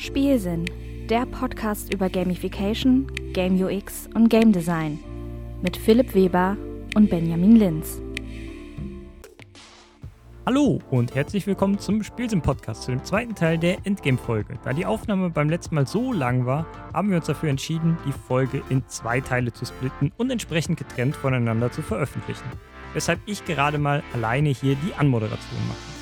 Spielsinn, der Podcast über Gamification, Game UX und Game Design mit Philipp Weber und Benjamin Linz. Hallo und herzlich willkommen zum Spielsinn-Podcast, zu dem zweiten Teil der Endgame-Folge. Da die Aufnahme beim letzten Mal so lang war, haben wir uns dafür entschieden, die Folge in zwei Teile zu splitten und entsprechend getrennt voneinander zu veröffentlichen. Weshalb ich gerade mal alleine hier die Anmoderation mache.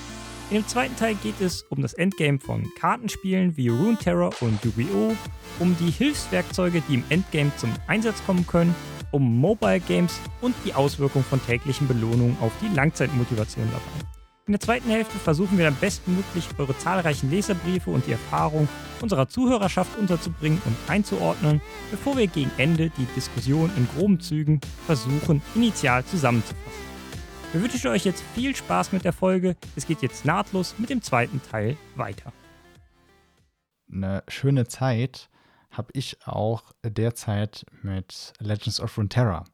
In dem zweiten Teil geht es um das Endgame von Kartenspielen wie Rune Terror und Yu-Gi-Oh!, um die Hilfswerkzeuge, die im Endgame zum Einsatz kommen können, um Mobile Games und die Auswirkungen von täglichen Belohnungen auf die Langzeitmotivation dabei. In der zweiten Hälfte versuchen wir dann bestmöglich eure zahlreichen Leserbriefe und die Erfahrung unserer Zuhörerschaft unterzubringen und einzuordnen, bevor wir gegen Ende die Diskussion in groben Zügen versuchen, initial zusammenzufassen. Wir wünschen euch jetzt viel Spaß mit der Folge. Es geht jetzt nahtlos mit dem zweiten Teil weiter. Eine schöne Zeit habe ich auch derzeit mit Legends of Runeterra.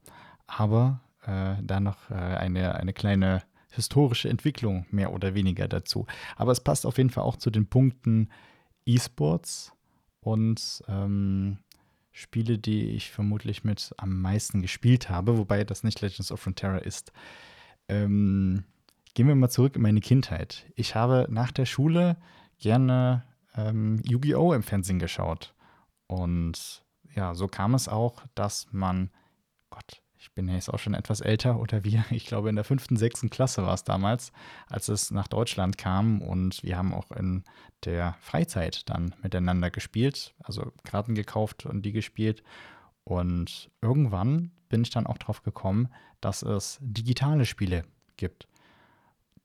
Aber äh, da noch äh, eine, eine kleine historische Entwicklung mehr oder weniger dazu. Aber es passt auf jeden Fall auch zu den Punkten E-Sports und ähm, Spiele, die ich vermutlich mit am meisten gespielt habe, wobei das nicht Legends of Runeterra ist. Ähm, gehen wir mal zurück in meine Kindheit. Ich habe nach der Schule gerne ähm, Yu-Gi-Oh! im Fernsehen geschaut. Und ja, so kam es auch, dass man, Gott, ich bin ja jetzt auch schon etwas älter oder wir, ich glaube in der fünften, sechsten Klasse war es damals, als es nach Deutschland kam und wir haben auch in der Freizeit dann miteinander gespielt, also Karten gekauft und die gespielt. Und irgendwann bin ich dann auch drauf gekommen, dass es digitale Spiele gibt,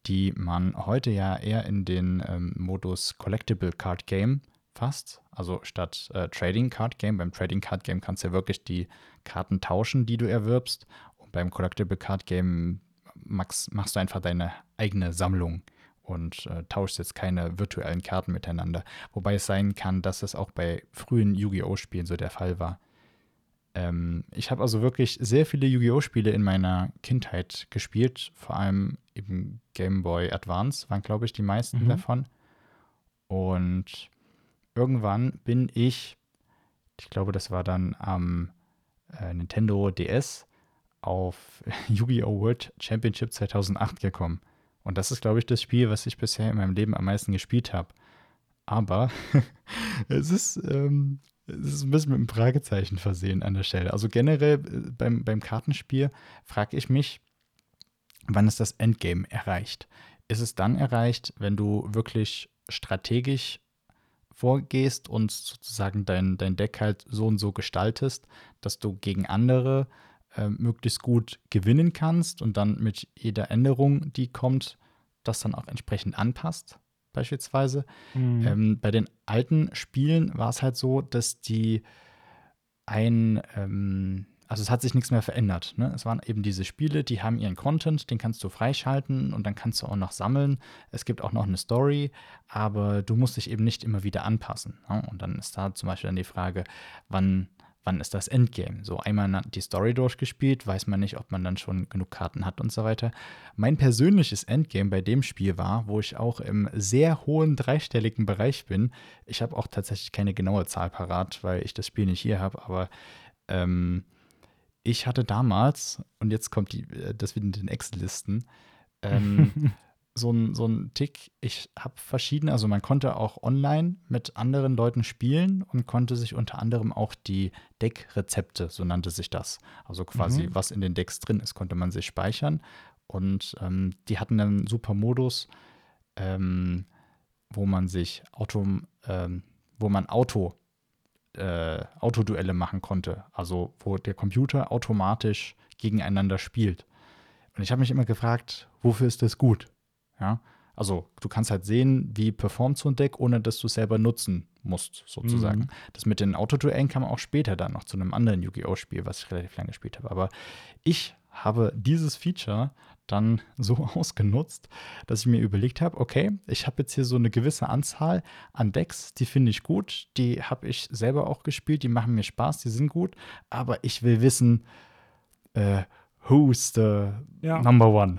die man heute ja eher in den ähm, Modus Collectible Card Game fasst. Also statt äh, Trading Card Game. Beim Trading Card Game kannst du ja wirklich die Karten tauschen, die du erwirbst. Und beim Collectible Card Game machst, machst du einfach deine eigene Sammlung und äh, tauschst jetzt keine virtuellen Karten miteinander. Wobei es sein kann, dass es auch bei frühen Yu-Gi-Oh! Spielen so der Fall war. Ähm, ich habe also wirklich sehr viele Yu-Gi-Oh! Spiele in meiner Kindheit gespielt, vor allem eben Game Boy Advance waren, glaube ich, die meisten mhm. davon. Und irgendwann bin ich, ich glaube, das war dann am äh, Nintendo DS, auf Yu-Gi-Oh! World Championship 2008 gekommen. Und das ist, glaube ich, das Spiel, was ich bisher in meinem Leben am meisten gespielt habe. Aber es ist ähm, es ist ein bisschen mit einem Fragezeichen versehen an der Stelle. Also generell äh, beim, beim Kartenspiel frage ich mich, wann ist das Endgame erreicht? Ist es dann erreicht, wenn du wirklich strategisch vorgehst und sozusagen dein, dein Deck halt so und so gestaltest, dass du gegen andere äh, möglichst gut gewinnen kannst und dann mit jeder Änderung, die kommt, das dann auch entsprechend anpasst? Beispielsweise. Mhm. Ähm, bei den alten Spielen war es halt so, dass die ein, ähm, also es hat sich nichts mehr verändert. Ne? Es waren eben diese Spiele, die haben ihren Content, den kannst du freischalten und dann kannst du auch noch sammeln. Es gibt auch noch eine Story, aber du musst dich eben nicht immer wieder anpassen. Ne? Und dann ist da zum Beispiel dann die Frage, wann wann ist das Endgame? So einmal die Story durchgespielt, weiß man nicht, ob man dann schon genug Karten hat und so weiter. Mein persönliches Endgame bei dem Spiel war, wo ich auch im sehr hohen dreistelligen Bereich bin. Ich habe auch tatsächlich keine genaue Zahl parat, weil ich das Spiel nicht hier habe, aber ähm, ich hatte damals, und jetzt kommt die, äh, das wieder in den Excel-Listen, ähm, so ein, so ein Tick. Ich habe verschiedene, also man konnte auch online mit anderen Leuten spielen und konnte sich unter anderem auch die Deckrezepte, so nannte sich das. Also quasi, mhm. was in den Decks drin ist, konnte man sich speichern. Und ähm, die hatten einen super Modus, ähm, wo man sich Auto, ähm, wo man Auto, äh, Autoduelle machen konnte. Also wo der Computer automatisch gegeneinander spielt. Und ich habe mich immer gefragt, wofür ist das gut? Ja, also du kannst halt sehen, wie performt so ein Deck, ohne dass du es selber nutzen musst, sozusagen. Mhm. Das mit den Autoduellen kam auch später dann noch zu einem anderen Yu-Gi-Oh! Spiel, was ich relativ lange gespielt habe. Aber ich habe dieses Feature dann so ausgenutzt, dass ich mir überlegt habe, okay, ich habe jetzt hier so eine gewisse Anzahl an Decks, die finde ich gut, die habe ich selber auch gespielt, die machen mir Spaß, die sind gut, aber ich will wissen, äh, who's the ja. number one?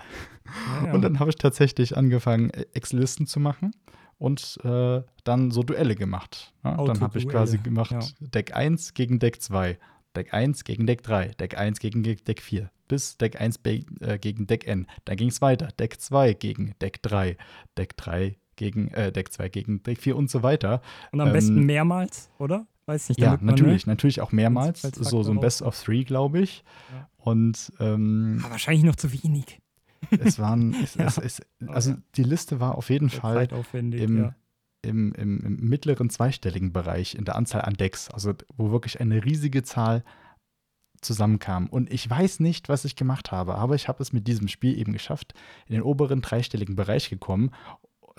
Ja. Und dann habe ich tatsächlich angefangen, Excel-Listen zu machen und äh, dann so Duelle gemacht. Ne? Dann habe ich quasi gemacht. Deck 1 gegen Deck 2, Deck 1 gegen Deck 3, Deck 1 gegen Deck 4, bis Deck 1 äh, gegen Deck N. Dann ging es weiter. Deck 2 gegen Deck 3, Deck 3 gegen äh, Deck 2 gegen Deck 4 und so weiter. Und am ähm, besten mehrmals, oder? Weiß nicht, ja, natürlich, man, ne? natürlich auch mehrmals. So, so ein Best of Three, glaube ich. Ja. Und ähm, Aber wahrscheinlich noch zu wenig. Es waren, es, ja. es, es, also die Liste war auf jeden Fall im, ja. im, im, im, mittleren zweistelligen Bereich in der Anzahl an Decks, also wo wirklich eine riesige Zahl zusammenkam. Und ich weiß nicht, was ich gemacht habe, aber ich habe es mit diesem Spiel eben geschafft, in den oberen dreistelligen Bereich gekommen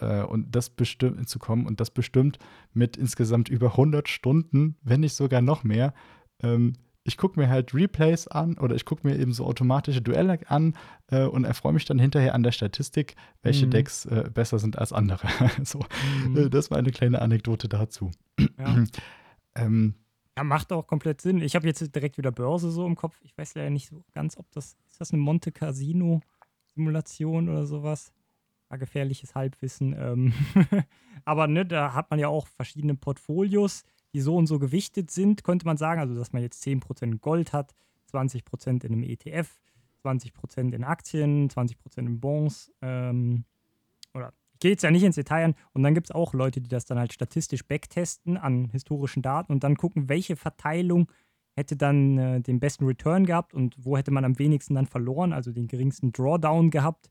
äh, und das bestimmt zu kommen und das bestimmt mit insgesamt über 100 Stunden, wenn nicht sogar noch mehr. Ähm, ich gucke mir halt Replays an oder ich gucke mir eben so automatische Duelle an äh, und erfreue mich dann hinterher an der Statistik, welche mhm. Decks äh, besser sind als andere. so, mhm. äh, das war eine kleine Anekdote dazu. Ja. ähm, ja, macht auch komplett Sinn. Ich habe jetzt direkt wieder Börse so im Kopf. Ich weiß leider nicht so ganz, ob das, ist das eine Monte Casino Simulation oder sowas? War gefährliches Halbwissen. Ähm Aber ne, da hat man ja auch verschiedene Portfolios, die so und so gewichtet sind, könnte man sagen. Also, dass man jetzt 10% Gold hat, 20% in einem ETF, 20% in Aktien, 20% in Bonds. Ähm, oder gehe jetzt ja nicht ins Detail an. Und dann gibt es auch Leute, die das dann halt statistisch backtesten an historischen Daten und dann gucken, welche Verteilung hätte dann äh, den besten Return gehabt und wo hätte man am wenigsten dann verloren, also den geringsten Drawdown gehabt.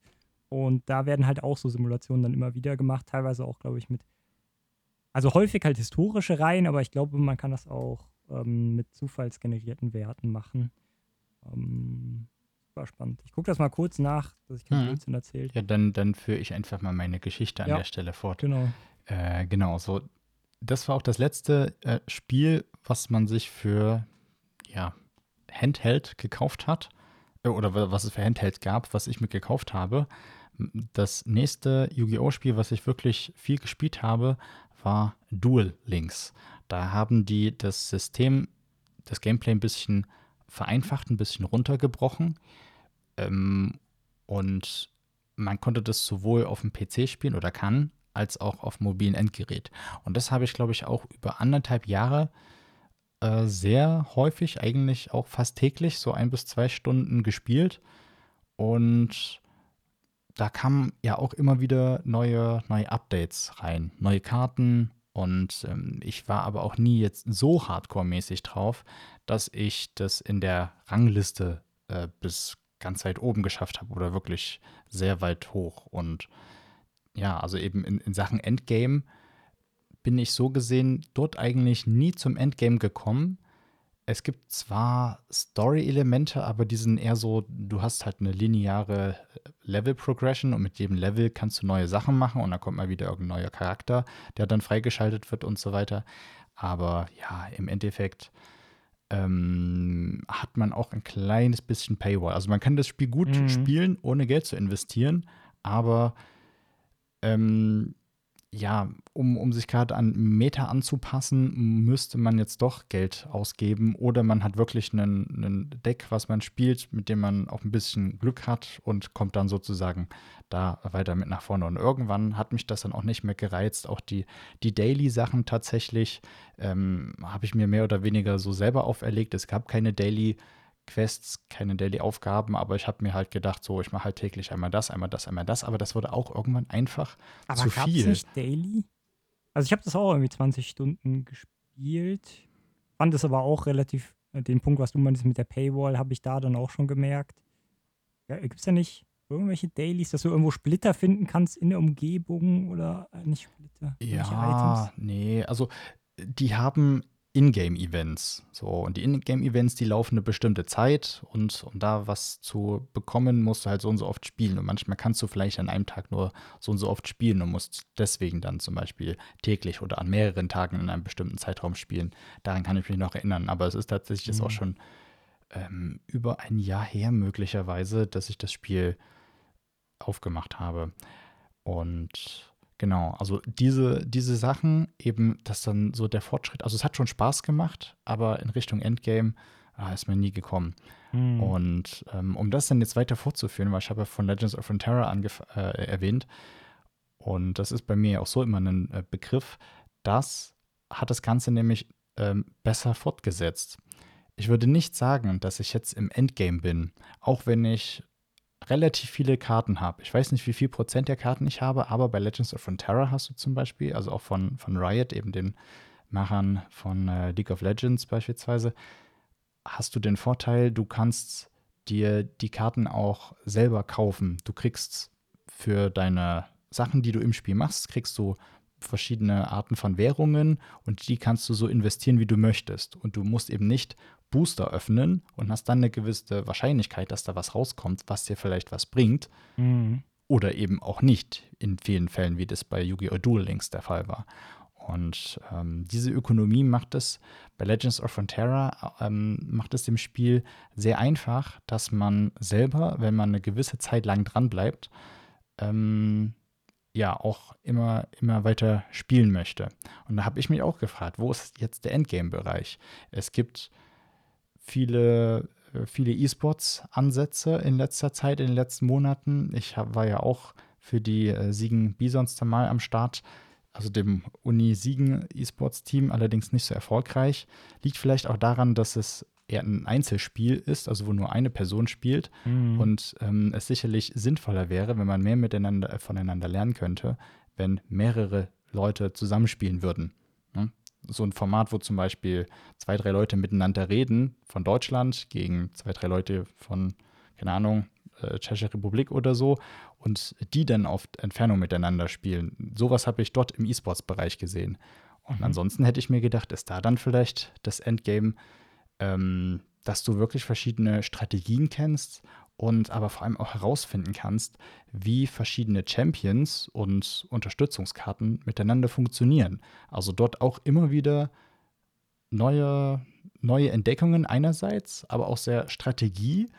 Und da werden halt auch so Simulationen dann immer wieder gemacht, teilweise auch, glaube ich, mit, also häufig halt historische Reihen, aber ich glaube, man kann das auch ähm, mit zufallsgenerierten Werten machen. Ähm, war spannend. Ich gucke das mal kurz nach, dass ich keinen mhm. Blödsinn erzählt. Ja, dann, dann führe ich einfach mal meine Geschichte an ja, der Stelle fort. Genau. Äh, genau, so. Das war auch das letzte äh, Spiel, was man sich für ja, Handheld gekauft hat. Äh, oder was es für Handheld gab, was ich mir gekauft habe. Das nächste Yu-Gi-Oh! Spiel, was ich wirklich viel gespielt habe, war Duel Links. Da haben die das System, das Gameplay ein bisschen vereinfacht, ein bisschen runtergebrochen. Ähm, und man konnte das sowohl auf dem PC spielen oder kann, als auch auf mobilen Endgerät. Und das habe ich, glaube ich, auch über anderthalb Jahre äh, sehr häufig, eigentlich auch fast täglich, so ein bis zwei Stunden gespielt. Und da kamen ja auch immer wieder neue, neue Updates rein, neue Karten, und ähm, ich war aber auch nie jetzt so hardcore-mäßig drauf, dass ich das in der Rangliste äh, bis ganz weit oben geschafft habe oder wirklich sehr weit hoch. Und ja, also eben in, in Sachen Endgame bin ich so gesehen dort eigentlich nie zum Endgame gekommen. Es gibt zwar Story-Elemente, aber die sind eher so, du hast halt eine lineare Level-Progression und mit jedem Level kannst du neue Sachen machen und dann kommt mal wieder irgendein neuer Charakter, der dann freigeschaltet wird und so weiter. Aber ja, im Endeffekt ähm, hat man auch ein kleines bisschen Paywall. Also man kann das Spiel gut mhm. spielen, ohne Geld zu investieren, aber ähm, ja, um, um sich gerade an Meta anzupassen, müsste man jetzt doch Geld ausgeben oder man hat wirklich einen Deck, was man spielt, mit dem man auch ein bisschen Glück hat und kommt dann sozusagen da weiter mit nach vorne. Und irgendwann hat mich das dann auch nicht mehr gereizt. Auch die, die Daily-Sachen tatsächlich ähm, habe ich mir mehr oder weniger so selber auferlegt. Es gab keine Daily- Quests, keine Daily-Aufgaben, aber ich habe mir halt gedacht, so, ich mache halt täglich einmal das, einmal das, einmal das, aber das wurde auch irgendwann einfach aber zu viel. Aber nicht Daily? Also ich habe das auch irgendwie 20 Stunden gespielt, fand es aber auch relativ, äh, den Punkt, was du meinst mit der Paywall, habe ich da dann auch schon gemerkt. Ja, Gibt es ja nicht irgendwelche Dailies, dass du irgendwo Splitter finden kannst in der Umgebung oder äh, nicht Splitter? Ja, nee, also die haben Ingame-Events. So, und die Ingame-Events, die laufen eine bestimmte Zeit und um da was zu bekommen, musst du halt so und so oft spielen. Und manchmal kannst du vielleicht an einem Tag nur so und so oft spielen und musst deswegen dann zum Beispiel täglich oder an mehreren Tagen in einem bestimmten Zeitraum spielen. Daran kann ich mich noch erinnern. Aber es ist tatsächlich mhm. jetzt auch schon ähm, über ein Jahr her, möglicherweise, dass ich das Spiel aufgemacht habe. Und Genau, also diese, diese Sachen, eben, dass dann so der Fortschritt, also es hat schon Spaß gemacht, aber in Richtung Endgame ah, ist mir nie gekommen. Hm. Und ähm, um das dann jetzt weiter fortzuführen, weil ich habe ja von Legends of Runeterra äh, erwähnt, Und das ist bei mir auch so immer ein äh, Begriff. Das hat das Ganze nämlich ähm, besser fortgesetzt. Ich würde nicht sagen, dass ich jetzt im Endgame bin, auch wenn ich relativ viele Karten habe. Ich weiß nicht, wie viel Prozent der Karten ich habe, aber bei Legends of Runeterra hast du zum Beispiel, also auch von, von Riot, eben den Machern von äh, League of Legends beispielsweise, hast du den Vorteil, du kannst dir die Karten auch selber kaufen. Du kriegst für deine Sachen, die du im Spiel machst, kriegst du verschiedene Arten von Währungen und die kannst du so investieren, wie du möchtest. Und du musst eben nicht Booster öffnen und hast dann eine gewisse Wahrscheinlichkeit, dass da was rauskommt, was dir vielleicht was bringt. Mhm. Oder eben auch nicht, in vielen Fällen, wie das bei Yu-Gi-Oh! Duel Links der Fall war. Und ähm, diese Ökonomie macht es bei Legends of Frontera, ähm, macht es dem Spiel sehr einfach, dass man selber, wenn man eine gewisse Zeit lang dran bleibt, ähm, ja auch immer, immer weiter spielen möchte. Und da habe ich mich auch gefragt, wo ist jetzt der Endgame-Bereich? Es gibt viele, äh, viele E-Sports-Ansätze in letzter Zeit, in den letzten Monaten. Ich war ja auch für die äh, Siegen Bisons mal am Start, also dem Uni-Siegen E-Sports-Team, allerdings nicht so erfolgreich. Liegt vielleicht auch daran, dass es eher ein Einzelspiel ist, also wo nur eine Person spielt Mhm. und ähm, es sicherlich sinnvoller wäre, wenn man mehr miteinander äh, voneinander lernen könnte, wenn mehrere Leute zusammenspielen würden. Ne? So ein Format, wo zum Beispiel zwei, drei Leute miteinander reden, von Deutschland gegen zwei, drei Leute von, keine Ahnung, äh, Tschechische Republik oder so, und die dann auf Entfernung miteinander spielen. Sowas habe ich dort im E-Sports-Bereich gesehen. Und Mhm. ansonsten hätte ich mir gedacht, ist da dann vielleicht das Endgame, ähm, dass du wirklich verschiedene Strategien kennst und aber vor allem auch herausfinden kannst, wie verschiedene Champions und Unterstützungskarten miteinander funktionieren. Also dort auch immer wieder neue, neue Entdeckungen einerseits, aber auch sehr Strategie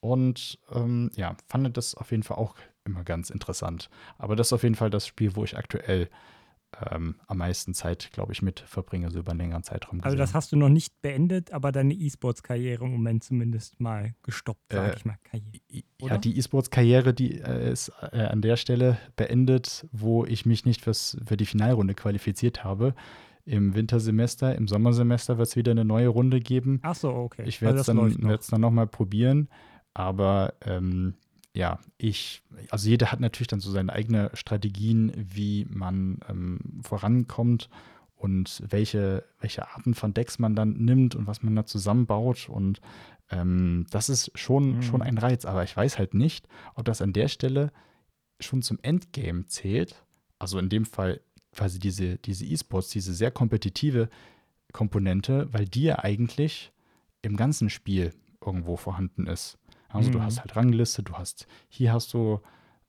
und ähm, ja, fand das auf jeden Fall auch immer ganz interessant. Aber das ist auf jeden Fall das Spiel, wo ich aktuell ähm, am meisten Zeit, glaube ich, mit verbringe, so über einen längeren Zeitraum. Also gesehen. das hast du noch nicht beendet, aber deine E-Sports-Karriere im Moment zumindest mal gestoppt, sag Äh, ich mal. Karriere. Oder? Ja, die E-Sports-Karriere, die äh, ist äh, an der Stelle beendet, wo ich mich nicht fürs, für die Finalrunde qualifiziert habe. Im Wintersemester, im Sommersemester wird es wieder eine neue Runde geben. Ach so, okay. Ich Also werde es dann, noch. werd's dann nochmal probieren. Aber ähm, ja, ich, also jeder hat natürlich dann so seine eigenen Strategien, wie man ähm, vorankommt und welche, welche Arten von Decks man dann nimmt und was man da zusammenbaut. Und ähm, das ist schon, Mhm. schon ein Reiz. Aber ich weiß halt nicht, ob das an der Stelle schon zum Endgame zählt. Also in dem Fall quasi diese, diese E-Sports, diese sehr kompetitive Komponente, weil die ja eigentlich im ganzen Spiel irgendwo vorhanden ist. Also du Mhm. hast halt Rangliste, du hast, hier hast du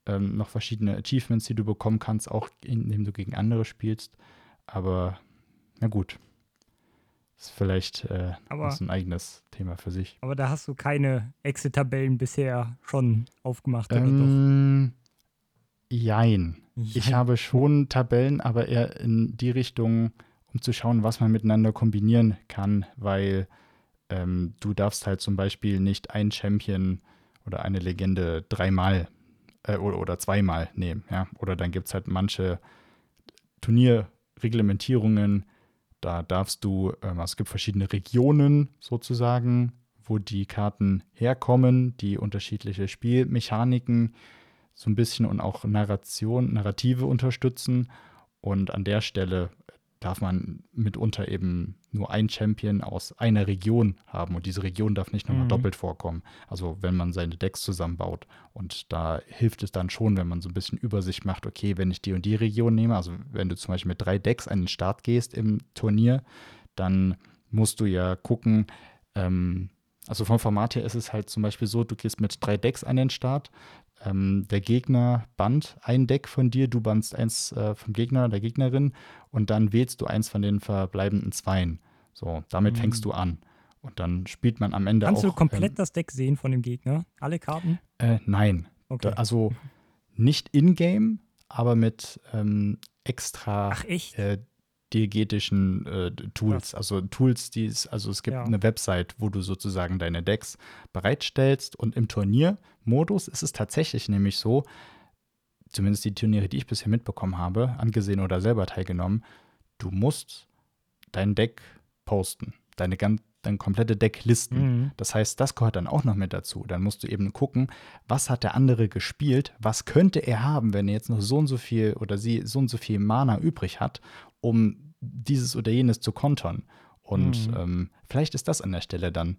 ähm, noch verschiedene Achievements, die du bekommen kannst, auch indem du gegen andere spielst. Aber na gut. Ist vielleicht äh, Aber- so ein eigenes Thema für sich. Aber da hast du keine Exit-Tabellen bisher schon aufgemacht, oder Ähm, jein. doch? Ich habe schon Tabellen, aber eher in die Richtung, um zu schauen, was man miteinander kombinieren kann, weil ähm, du darfst halt zum Beispiel nicht ein Champion oder eine Legende dreimal äh, oder, oder zweimal nehmen, ja. Oder dann gibt es halt manche Turnierreglementierungen, da darfst du, ähm, also es gibt verschiedene Regionen sozusagen, wo die Karten herkommen, die unterschiedliche Spielmechaniken so ein bisschen und auch Narration, Narrative unterstützen. Und an der Stelle darf man mitunter eben nur ein Champion aus einer Region haben. Und diese Region darf nicht nochmal Mhm. doppelt vorkommen. Also wenn man seine Decks zusammenbaut. Und da hilft es dann schon, wenn man so ein bisschen Übersicht macht, okay, wenn ich die und die Region nehme, also wenn du zum Beispiel mit drei Decks an den Start gehst im Turnier, dann musst du ja gucken, ähm, also vom Format her ist es halt zum Beispiel so, du gehst mit drei Decks an den Start. Ähm, der Gegner bannt ein Deck von dir, du bannst eins äh, vom Gegner, der Gegnerin und dann wählst du eins von den verbleibenden Zweien. So, damit Mhm. fängst du an. Und dann spielt man am Ende Kannst auch. du komplett ähm, das Deck sehen von dem Gegner? Alle Karten? äh, nein. Okay. Da, also nicht in-game, aber mit ähm, extra Ach echt? äh, diegetischen äh, Tools. Also Tools, die es, also es gibt Ja. eine Website, wo du sozusagen deine Decks bereitstellst und im Turniermodus ist es tatsächlich nämlich so, zumindest die Turniere, die ich bisher mitbekommen habe, angesehen oder selber teilgenommen, du musst dein Deck posten, deine, ganz, deine komplette Deck listen. Mhm. Das heißt, das gehört dann auch noch mit dazu. Dann musst du eben gucken, was hat der andere gespielt, was könnte er haben, wenn er jetzt noch so und so viel oder sie so und so viel Mana übrig hat, um dieses oder jenes zu kontern. Und Mhm. ähm, vielleicht ist das an der Stelle dann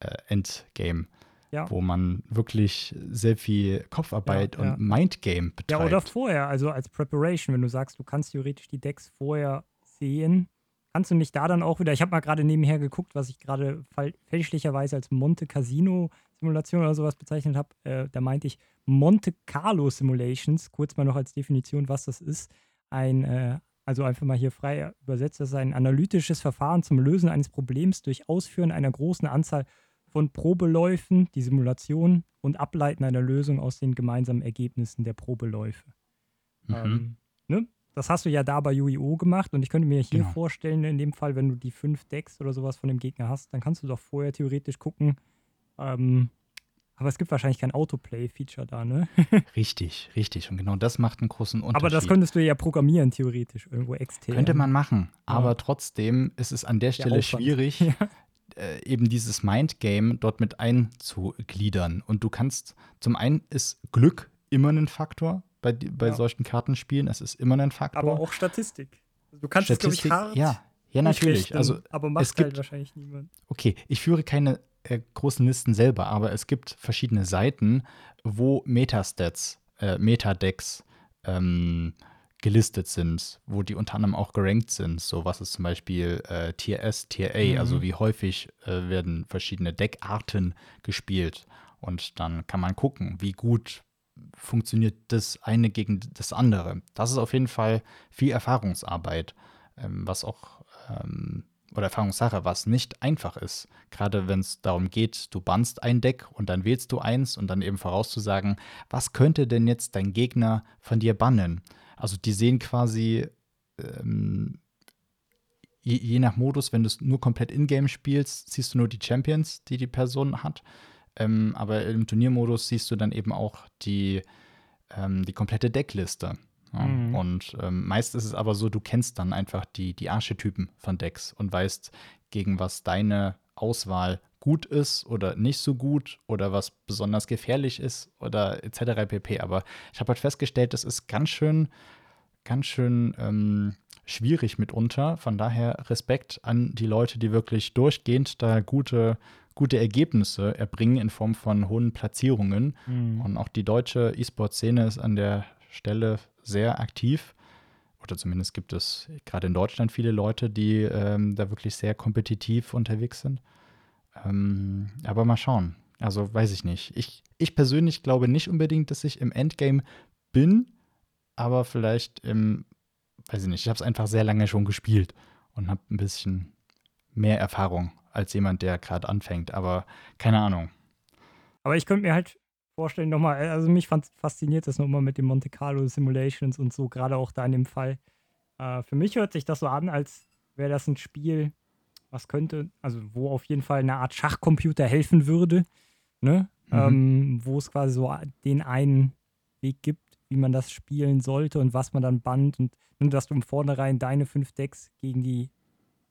äh, Endgame, Ja. wo man wirklich sehr viel Kopfarbeit Ja, ja. und Mindgame betreibt. Ja, oder vorher, also als Preparation, wenn du sagst, du kannst theoretisch die Decks vorher sehen, kannst du nicht da dann auch wieder, ich habe mal gerade nebenher geguckt, was ich gerade fälschlicherweise als Monte Casino Simulation oder sowas bezeichnet habe, äh, da meinte ich Monte Carlo Simulations, kurz mal noch als Definition, was das ist, ein, äh, also einfach mal hier frei übersetzt, das ist ein analytisches Verfahren zum Lösen eines Problems durch Ausführen einer großen Anzahl von Probeläufen, die Simulation und Ableiten einer Lösung aus den gemeinsamen Ergebnissen der Probeläufe. Mhm. Ähm, ne? Das hast du ja da bei UIO gemacht und ich könnte mir hier Genau. vorstellen, in dem Fall, wenn du die fünf Decks oder sowas von dem Gegner hast, dann kannst du doch vorher theoretisch gucken. Ähm, aber es gibt wahrscheinlich kein Autoplay-Feature da, ne? Richtig, richtig. Und genau das macht einen großen Unterschied. Aber das könntest du ja programmieren, theoretisch, irgendwo extern. Könnte man machen, Ja. aber trotzdem ist es an der Stelle Aufwand. schwierig, Ja. äh, eben dieses Mindgame dort mit einzugliedern. Und du kannst, zum einen ist Glück immer ein Faktor bei, bei Ja. solchen Kartenspielen, es ist immer ein Faktor. Aber auch Statistik. Also Du kannst es, glaube ich, Statistik, hart ja, ja natürlich. Also aber macht es gibt- halt wahrscheinlich niemand. Okay, ich führe keine äh, großen Listen selber, aber es gibt verschiedene Seiten, wo Metastats, äh, Metadecks ähm, gelistet sind, wo die unter anderem auch gerankt sind. So was ist zum Beispiel äh, Tier S, Tier A, Mhm. also wie häufig äh, werden verschiedene Deckarten gespielt. Und dann kann man gucken, wie gut funktioniert das eine gegen das andere. Das ist auf jeden Fall viel Erfahrungsarbeit, ähm, was auch ähm, oder Erfahrungssache, was nicht einfach ist. Gerade wenn es darum geht, du bannst ein Deck und dann wählst du eins und dann eben vorauszusagen, was könnte denn jetzt dein Gegner von dir bannen? Also die sehen quasi ähm, je, je nach Modus, wenn du es nur komplett in-game spielst, siehst du nur die Champions, die die Person hat. Ähm, aber im Turniermodus siehst du dann eben auch die, ähm, die komplette Deckliste. Ja, Mhm. Und ähm, meist ist es aber so, du kennst dann einfach die, die Archetypen von Decks und weißt, gegen was deine Auswahl gut ist oder nicht so gut oder was besonders gefährlich ist oder etc. pp. Aber ich habe halt festgestellt, das ist ganz schön, ganz schön ähm, schwierig mitunter. Von daher Respekt an die Leute, die wirklich durchgehend da gute, gute Ergebnisse erbringen in Form von hohen Platzierungen. Mhm. Und auch die deutsche E-Sport-Szene ist an der Stelle sehr aktiv. Oder zumindest gibt es gerade in Deutschland viele Leute, die ähm, da wirklich sehr kompetitiv unterwegs sind. Ähm, aber mal schauen. Also weiß ich nicht. Ich, ich persönlich glaube nicht unbedingt, dass ich im Endgame bin, aber vielleicht im, weiß ich nicht, ich habe es einfach sehr lange schon gespielt und habe ein bisschen mehr Erfahrung als jemand, der gerade anfängt. Aber keine Ahnung. Aber ich könnte mir halt vorstellen, nochmal, also mich fasziniert das nochmal mit den Monte Carlo Simulations und so, gerade auch da in dem Fall. Äh, für mich hört sich das so an, als wäre das ein Spiel, was könnte, also wo auf jeden Fall eine Art Schachcomputer helfen würde, ne? Mhm. Ähm, wo es quasi so den einen Weg gibt, wie man das spielen sollte und was man dann bannt und ne, dass du im Vornherein deine fünf Decks gegen die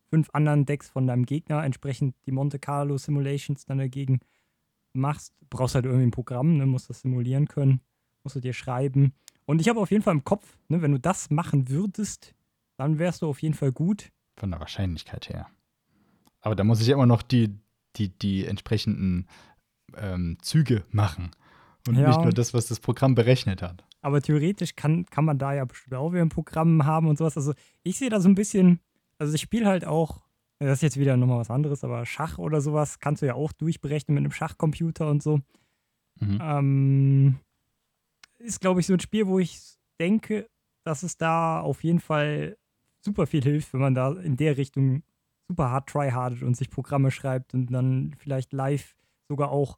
fünf anderen Decks von deinem Gegner, entsprechend die Monte Carlo Simulations dann dagegen machst, brauchst halt irgendwie ein Programm, ne, musst das simulieren können, musst du dir schreiben. Und ich habe auf jeden Fall im Kopf, ne, wenn du das machen würdest, dann wärst du auf jeden Fall gut. Von der Wahrscheinlichkeit her. Aber da muss ich ja immer noch die, die, die entsprechenden ähm, Züge machen. Und Ja. nicht nur das, was das Programm berechnet hat. Aber theoretisch kann, kann man da ja bestimmt auch wieder ein Programm haben und sowas. Also ich sehe da so ein bisschen, also ich spiele halt auch, das ist jetzt wieder nochmal was anderes, aber Schach oder sowas kannst du ja auch durchberechnen mit einem Schachcomputer und so. Mhm. Ähm, ist, glaube ich, so ein Spiel, wo ich denke, dass es da auf jeden Fall super viel hilft, wenn man da in der Richtung super hart tryhardet und sich Programme schreibt und dann vielleicht live sogar auch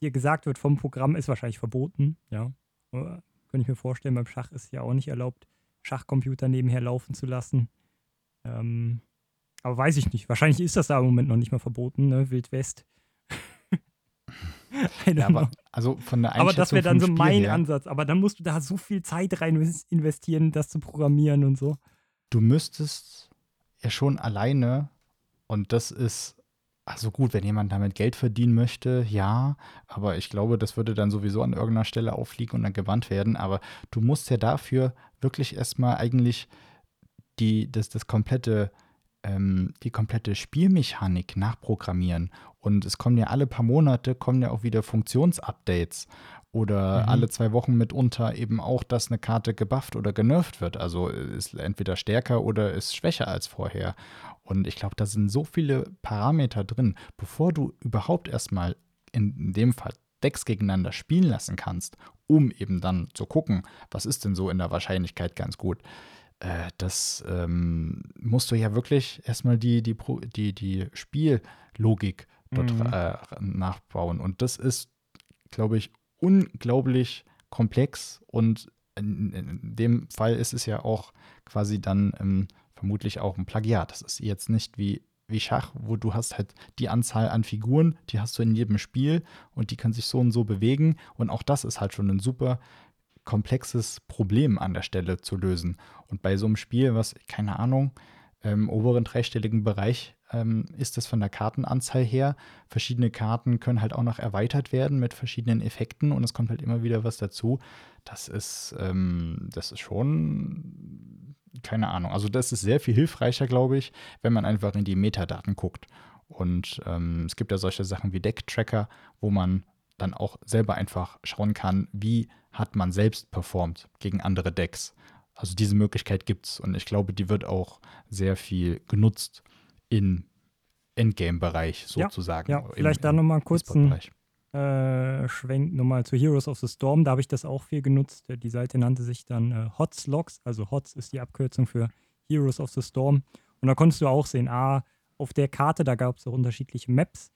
dir gesagt wird vom Programm, ist wahrscheinlich verboten, ja. Aber Könnte ich mir vorstellen, beim Schach ist ja auch nicht erlaubt, Schachcomputer nebenher laufen zu lassen. Ähm, aber weiß ich nicht. Wahrscheinlich ist das da im Moment noch nicht mal verboten, ne? Wild West. ja, aber, also von der aber das wäre dann so mein her, Ansatz. Aber dann musst du da so viel Zeit rein investieren, das zu programmieren und so. Du müsstest ja schon alleine, und das ist also gut, wenn jemand damit Geld verdienen möchte, ja, aber ich glaube, das würde dann sowieso an irgendeiner Stelle auffliegen und dann gewandt werden. Aber du musst ja dafür wirklich erstmal eigentlich die, das, das komplette, ähm, die komplette Spielmechanik nachprogrammieren. Und es kommen ja alle paar Monate kommen ja auch wieder Funktionsupdates oder mhm. alle zwei Wochen mitunter eben auch, dass eine Karte gebufft oder genervt wird. Also ist entweder stärker oder ist schwächer als vorher. Und ich glaube, da sind so viele Parameter drin, bevor du überhaupt erstmal in dem Fall Decks gegeneinander spielen lassen kannst, um eben dann zu gucken, was ist denn so in der Wahrscheinlichkeit ganz gut. Äh, das ähm, musst du ja wirklich erstmal die, die, die, die Spiellogik dort mhm. äh, nachbauen. Und das ist, glaube ich, unglaublich komplex und in, in, dem Fall ist es ja auch quasi dann ähm, vermutlich auch ein Plagiat. Das ist jetzt nicht wie, wie Schach, wo du hast halt die Anzahl an Figuren, die hast du in jedem Spiel und die können sich so und so bewegen. Und auch das ist halt schon ein super komplexes Problem an der Stelle zu lösen. Und bei so einem Spiel, was, keine Ahnung, im oberen dreistelligen Bereich ähm, ist das von der Kartenanzahl her. Verschiedene Karten können halt auch noch erweitert werden mit verschiedenen Effekten und es kommt halt immer wieder was dazu. Das ist, ähm, das ist schon keine Ahnung. Also das ist sehr viel hilfreicher, glaube ich, wenn man einfach in die Metadaten guckt. Und ähm, es gibt ja solche Sachen wie Deck-Tracker, wo man dann auch selber einfach schauen kann, wie hat man selbst performt gegen andere Decks. Also diese Möglichkeit gibt es und ich glaube, die wird auch sehr viel genutzt im Endgame-Bereich sozusagen. Ja, ja vielleicht da nochmal kurz einen äh, Schwenk nochmal zu Heroes of the Storm. Da habe ich das auch viel genutzt. Die Seite nannte sich dann äh, Hotslogs. Also HOTS ist die Abkürzung für Heroes of the Storm. Und da konntest du auch sehen, ah, auf der Karte, da gab es auch unterschiedliche Maps.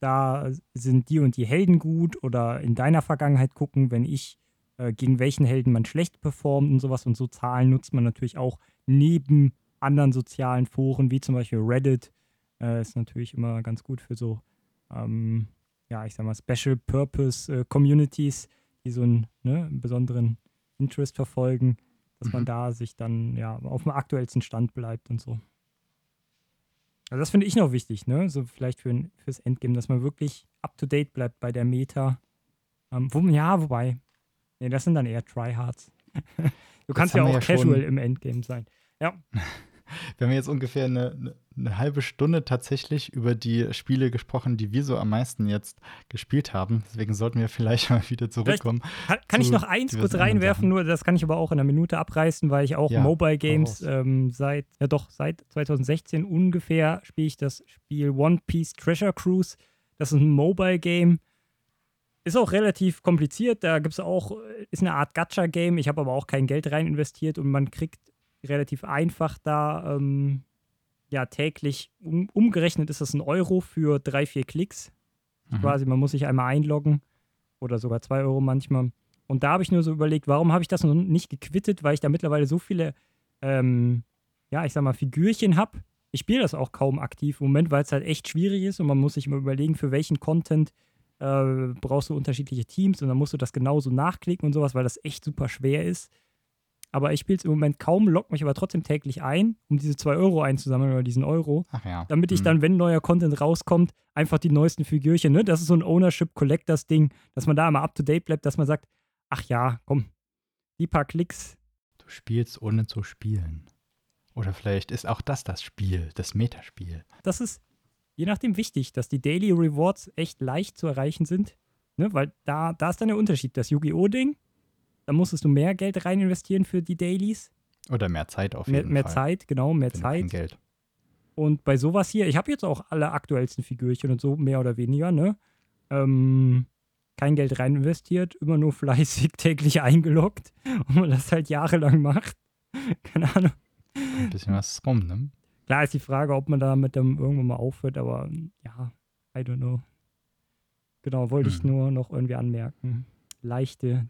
Da sind die und die Helden gut oder in deiner Vergangenheit gucken, wenn ich äh, gegen welchen Helden man schlecht performt und sowas. Und so Zahlen nutzt man natürlich auch neben anderen sozialen Foren, wie zum Beispiel Reddit. Äh, ist natürlich immer ganz gut für so ähm, ja, ich sag mal, Special Purpose äh, Communities, die so einen, ne, besonderen Interest verfolgen, dass mhm. man da sich dann ja auf dem aktuellsten Stand bleibt und so. Also das finde ich noch wichtig, ne? So vielleicht für, fürs Endgame, dass man wirklich up to date bleibt bei der Meta. Ähm, wo, ja, wobei, nee, das sind dann eher Tryhards. du kannst ja auch ja casual im Endgame sein. Ja. Wir haben jetzt ungefähr eine, eine, halbe Stunde tatsächlich über die Spiele gesprochen, die wir so am meisten jetzt gespielt haben. Deswegen sollten wir vielleicht mal wieder zurückkommen. Kann, kann ich noch eins kurz reinwerfen, nur das kann ich aber auch in einer Minute abreißen, weil ich auch ja, Mobile Games ähm, seit, ja doch, seit 2016 ungefähr spiele ich das Spiel One Piece Treasure Cruise. Das ist ein Mobile Game. Ist auch relativ kompliziert. Da gibt es auch, ist eine Art Gacha-Game. Ich habe aber auch kein Geld rein investiert und man kriegt relativ einfach da. Ähm, ja, täglich um, umgerechnet ist das ein Euro für drei, vier Klicks. Mhm. Quasi, man muss sich einmal einloggen oder sogar zwei Euro manchmal. Und da habe ich nur so überlegt, warum habe ich das noch nicht gequittet, weil ich da mittlerweile so viele, ähm, ja, ich sag mal, Figürchen habe. Ich spiele das auch kaum aktiv im Moment, weil es halt echt schwierig ist und man muss sich immer überlegen, für welchen Content äh, brauchst du unterschiedliche Teams und dann musst du das genauso nachklicken und sowas, weil das echt super schwer ist. Aber ich spiele es im Moment kaum, lock mich aber trotzdem täglich ein, um diese 2 Euro einzusammeln oder diesen Euro. Ach ja. Damit ich mhm. dann, wenn neuer Content rauskommt, einfach die neuesten Figürchen, ne? Das ist so ein Ownership Collectors Ding, dass man da immer up to date bleibt, dass man sagt, ach ja, komm, die paar Klicks. Du spielst ohne zu spielen. Oder vielleicht ist auch das das Spiel, das Metaspiel. Das ist je nachdem wichtig, dass die Daily Rewards echt leicht zu erreichen sind. Ne? Weil da, da ist dann der Unterschied. Das Yu-Gi-Oh! Ding, dann musstest du mehr Geld rein investieren für die Dailies. Oder mehr Zeit auf jeden mehr, Fall. Mehr Zeit, genau, mehr Zeit. Mehr Geld. Und bei sowas hier, ich habe jetzt auch alle aktuellsten Figürchen und so, mehr oder weniger, ne? Ähm, kein Geld rein investiert, immer nur fleißig täglich eingeloggt und man das halt jahrelang macht. Keine Ahnung. Ein bisschen was rum, ne? Klar ist die Frage, ob man damit dann irgendwann mal aufhört, aber ja, I don't know. Genau, wollte hm. ich nur noch irgendwie anmerken. Leichte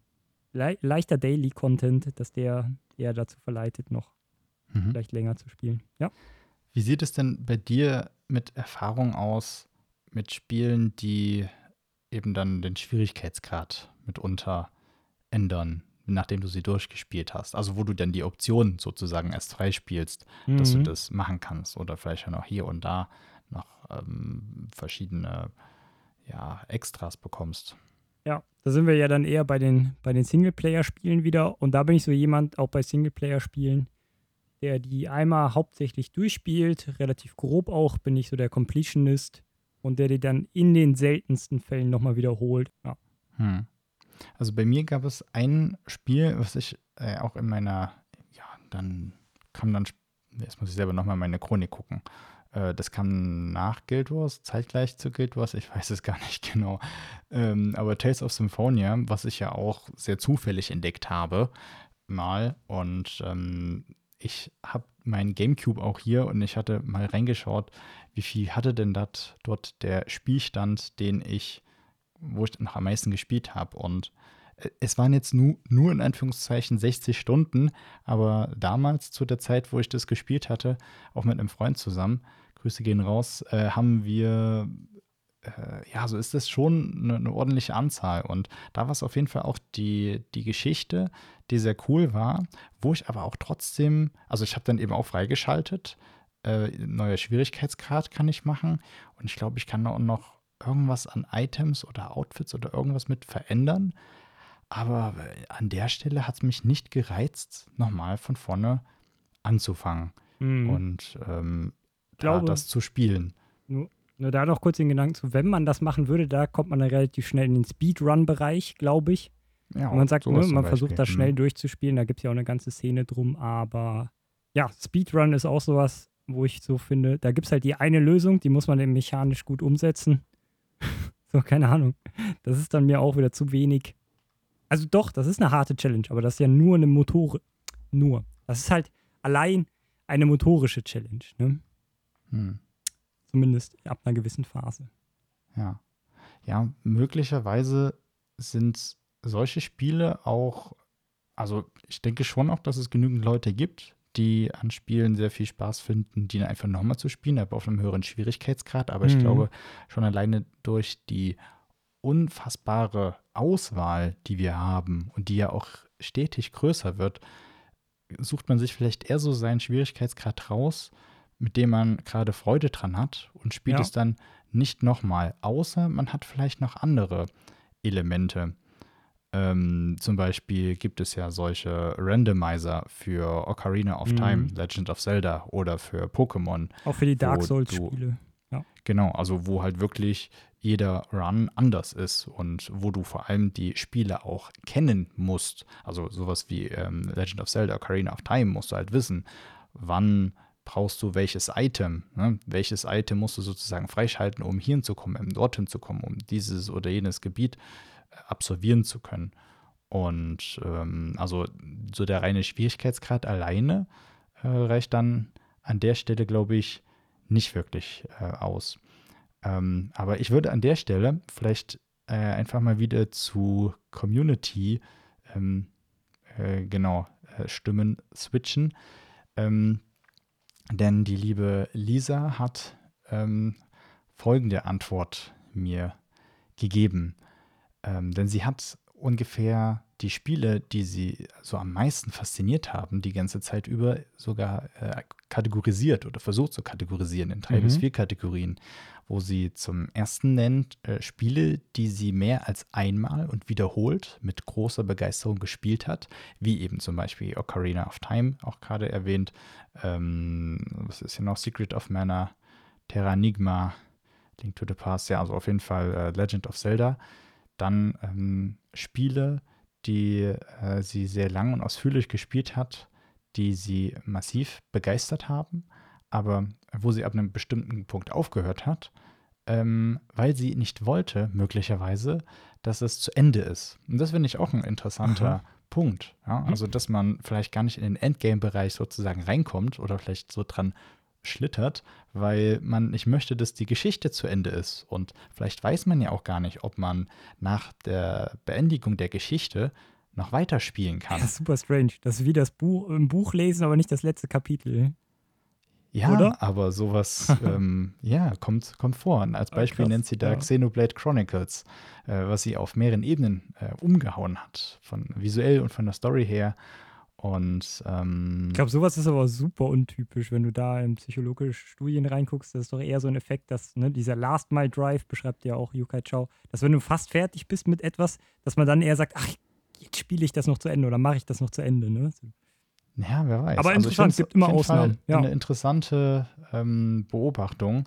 le leichter Daily-Content, dass der eher dazu verleitet, noch mhm. vielleicht länger zu spielen. Ja. Wie sieht es denn bei dir mit Erfahrung aus, mit Spielen, die eben dann den Schwierigkeitsgrad mitunter ändern, nachdem du sie durchgespielt hast. Also wo du dann die Option sozusagen erst freispielst, mhm. dass du mhm. das machen kannst oder vielleicht auch noch hier und da noch ähm, verschiedene ja, Extras bekommst. Ja, da sind wir ja dann eher bei den, bei den Singleplayer-Spielen wieder. Und da bin ich so jemand, auch bei Singleplayer-Spielen, der die einmal hauptsächlich durchspielt, relativ grob auch, bin ich so der Completionist und der die dann in den seltensten Fällen nochmal wiederholt. Ja. Hm. Also bei mir gab es ein Spiel, was ich äh, auch in meiner, ja, dann kam dann, jetzt muss ich selber nochmal meine Chronik gucken. Äh, das kam nach Guild Wars, zeitgleich zu Guild Wars, ich weiß es gar nicht genau. Ähm, aber Tales of Symphonia, was ich ja auch sehr zufällig entdeckt habe, mal. Und ähm, ich habe meinen Gamecube auch hier und ich hatte mal reingeschaut, wie viel hatte denn das dort der Spielstand, den ich, wo ich noch am meisten gespielt habe. Und äh, es waren jetzt nur, nur in Anführungszeichen 60 Stunden, aber damals zu der Zeit, wo ich das gespielt hatte, auch mit einem Freund zusammen, Grüße gehen raus, äh, haben wir, äh, ja, so ist es schon eine, eine, ordentliche Anzahl. Und da war es auf jeden Fall auch die, die Geschichte, die sehr cool war, wo ich aber auch trotzdem, also ich habe dann eben auch freigeschaltet, äh, neuer Schwierigkeitsgrad kann ich machen. Und ich glaube, ich kann auch noch irgendwas an Items oder Outfits oder irgendwas mit verändern. Aber an der Stelle hat es mich nicht gereizt, nochmal von vorne anzufangen. Mhm. Und ähm, glaube, das zu spielen. Nur, nur da noch kurz den Gedanken zu, wenn man das machen würde, da kommt man dann relativ schnell in den Speedrun-Bereich, glaube ich. Ja, Und man sagt, ne, man versucht das schnell mhm. durchzuspielen, da gibt es ja auch eine ganze Szene drum, aber ja, Speedrun ist auch sowas, wo ich so finde, da gibt es halt die eine Lösung, die muss man eben mechanisch gut umsetzen. So, keine Ahnung. Das ist dann mir auch wieder zu wenig. Also doch, das ist eine harte Challenge, aber das ist ja nur eine Motor. Nur. Das ist halt allein eine motorische Challenge, ne? Hm. Zumindest ab einer gewissen Phase. Ja. Ja, möglicherweise sind solche Spiele auch, also ich denke schon auch, dass es genügend Leute gibt, die an Spielen sehr viel Spaß finden, die einfach nochmal zu spielen, aber auf einem höheren Schwierigkeitsgrad. Aber mhm. ich glaube, schon alleine durch die unfassbare Auswahl, die wir haben und die ja auch stetig größer wird, sucht man sich vielleicht eher so seinen Schwierigkeitsgrad raus mit dem man gerade Freude dran hat und spielt ja. es dann nicht nochmal, außer man hat vielleicht noch andere Elemente. Ähm, zum Beispiel gibt es ja solche Randomizer für Ocarina of mhm. Time, Legend of Zelda oder für Pokémon. Auch für die Dark Souls-Spiele. Ja. Genau, also wo halt wirklich jeder Run anders ist und wo du vor allem die Spiele auch kennen musst. Also sowas wie ähm, Legend of Zelda, Ocarina of Time musst du halt wissen, wann brauchst du welches Item. Ne? Welches Item musst du sozusagen freischalten, um hierhin zu kommen, um dorthin zu kommen, um dieses oder jenes Gebiet absolvieren zu können. Und ähm, also so der reine Schwierigkeitsgrad alleine äh, reicht dann an der Stelle, glaube ich, nicht wirklich äh, aus. Ähm, aber ich würde an der Stelle vielleicht äh, einfach mal wieder zu Community ähm, äh, genau äh, Stimmen switchen. Ähm, denn die liebe Lisa hat ähm, folgende Antwort mir gegeben. Ähm, denn sie hat ungefähr die Spiele, die sie so am meisten fasziniert haben, die ganze Zeit über sogar äh, kategorisiert oder versucht zu kategorisieren in drei mhm. bis vier Kategorien, wo sie zum ersten nennt äh, Spiele, die sie mehr als einmal und wiederholt mit großer Begeisterung gespielt hat, wie eben zum Beispiel Ocarina of Time, auch gerade erwähnt, ähm, was ist hier noch, Secret of Mana, Terranigma, Link to the Past, ja, also auf jeden Fall äh, Legend of Zelda. Dann ähm, Spiele, die äh, sie sehr lang und ausführlich gespielt hat, die sie massiv begeistert haben, aber wo sie ab einem bestimmten Punkt aufgehört hat, ähm, weil sie nicht wollte, möglicherweise, dass es zu Ende ist. Und das finde ich auch ein interessanter Aha. Punkt. Ja? Also, dass man vielleicht gar nicht in den Endgame-Bereich sozusagen reinkommt oder vielleicht so dran schlittert, weil man nicht möchte, dass die Geschichte zu Ende ist. Und vielleicht weiß man ja auch gar nicht, ob man nach der Beendigung der Geschichte noch weiterspielen kann. Das ist super strange. Das ist wie das Buch im Buch lesen, aber nicht das letzte Kapitel. Ja, Oder? aber sowas, ähm, ja, kommt, kommt vor. Und als Ah, Beispiel krass, nennt sie da ja. Xenoblade Chronicles, äh, was sie auf mehreren Ebenen äh, umgehauen hat, von visuell und von der Story her. Und ähm, Ich glaube, sowas ist aber super untypisch, wenn du da in psychologische Studien reinguckst. Das ist doch eher so ein Effekt, dass ne, dieser Last Mile Drive beschreibt ja auch Yukai Chao, dass wenn du fast fertig bist mit etwas, dass man dann eher sagt, ach, jetzt spiele ich das noch zu Ende oder mache ich das noch zu Ende. Ne? Ja, wer weiß. Aber Also interessant, find's gibt immer Ausnahmen, ja. Eine interessante ähm, Beobachtung.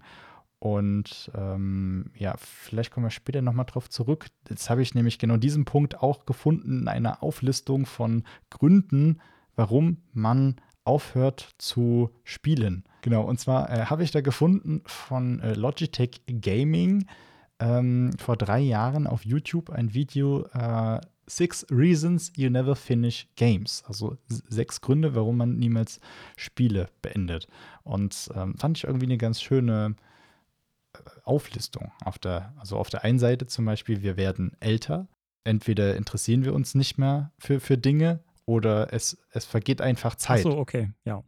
Und ähm, ja, vielleicht kommen wir später nochmal drauf zurück. Jetzt habe ich nämlich genau diesen Punkt auch gefunden in einer Auflistung von Gründen, warum man aufhört zu spielen. Genau, und zwar äh, habe ich da gefunden von äh, Logitech Gaming ähm, vor drei Jahren auf YouTube ein Video äh, Six Reasons You Never Finish Games. Also sechs Gründe, warum man niemals Spiele beendet. Und ähm, fand ich irgendwie eine ganz schöne äh, Auflistung. Auf der, also auf der einen Seite zum Beispiel, wir werden älter. Entweder interessieren wir uns nicht mehr für, für Dinge oder es, es vergeht einfach Zeit. Achso, okay, ja.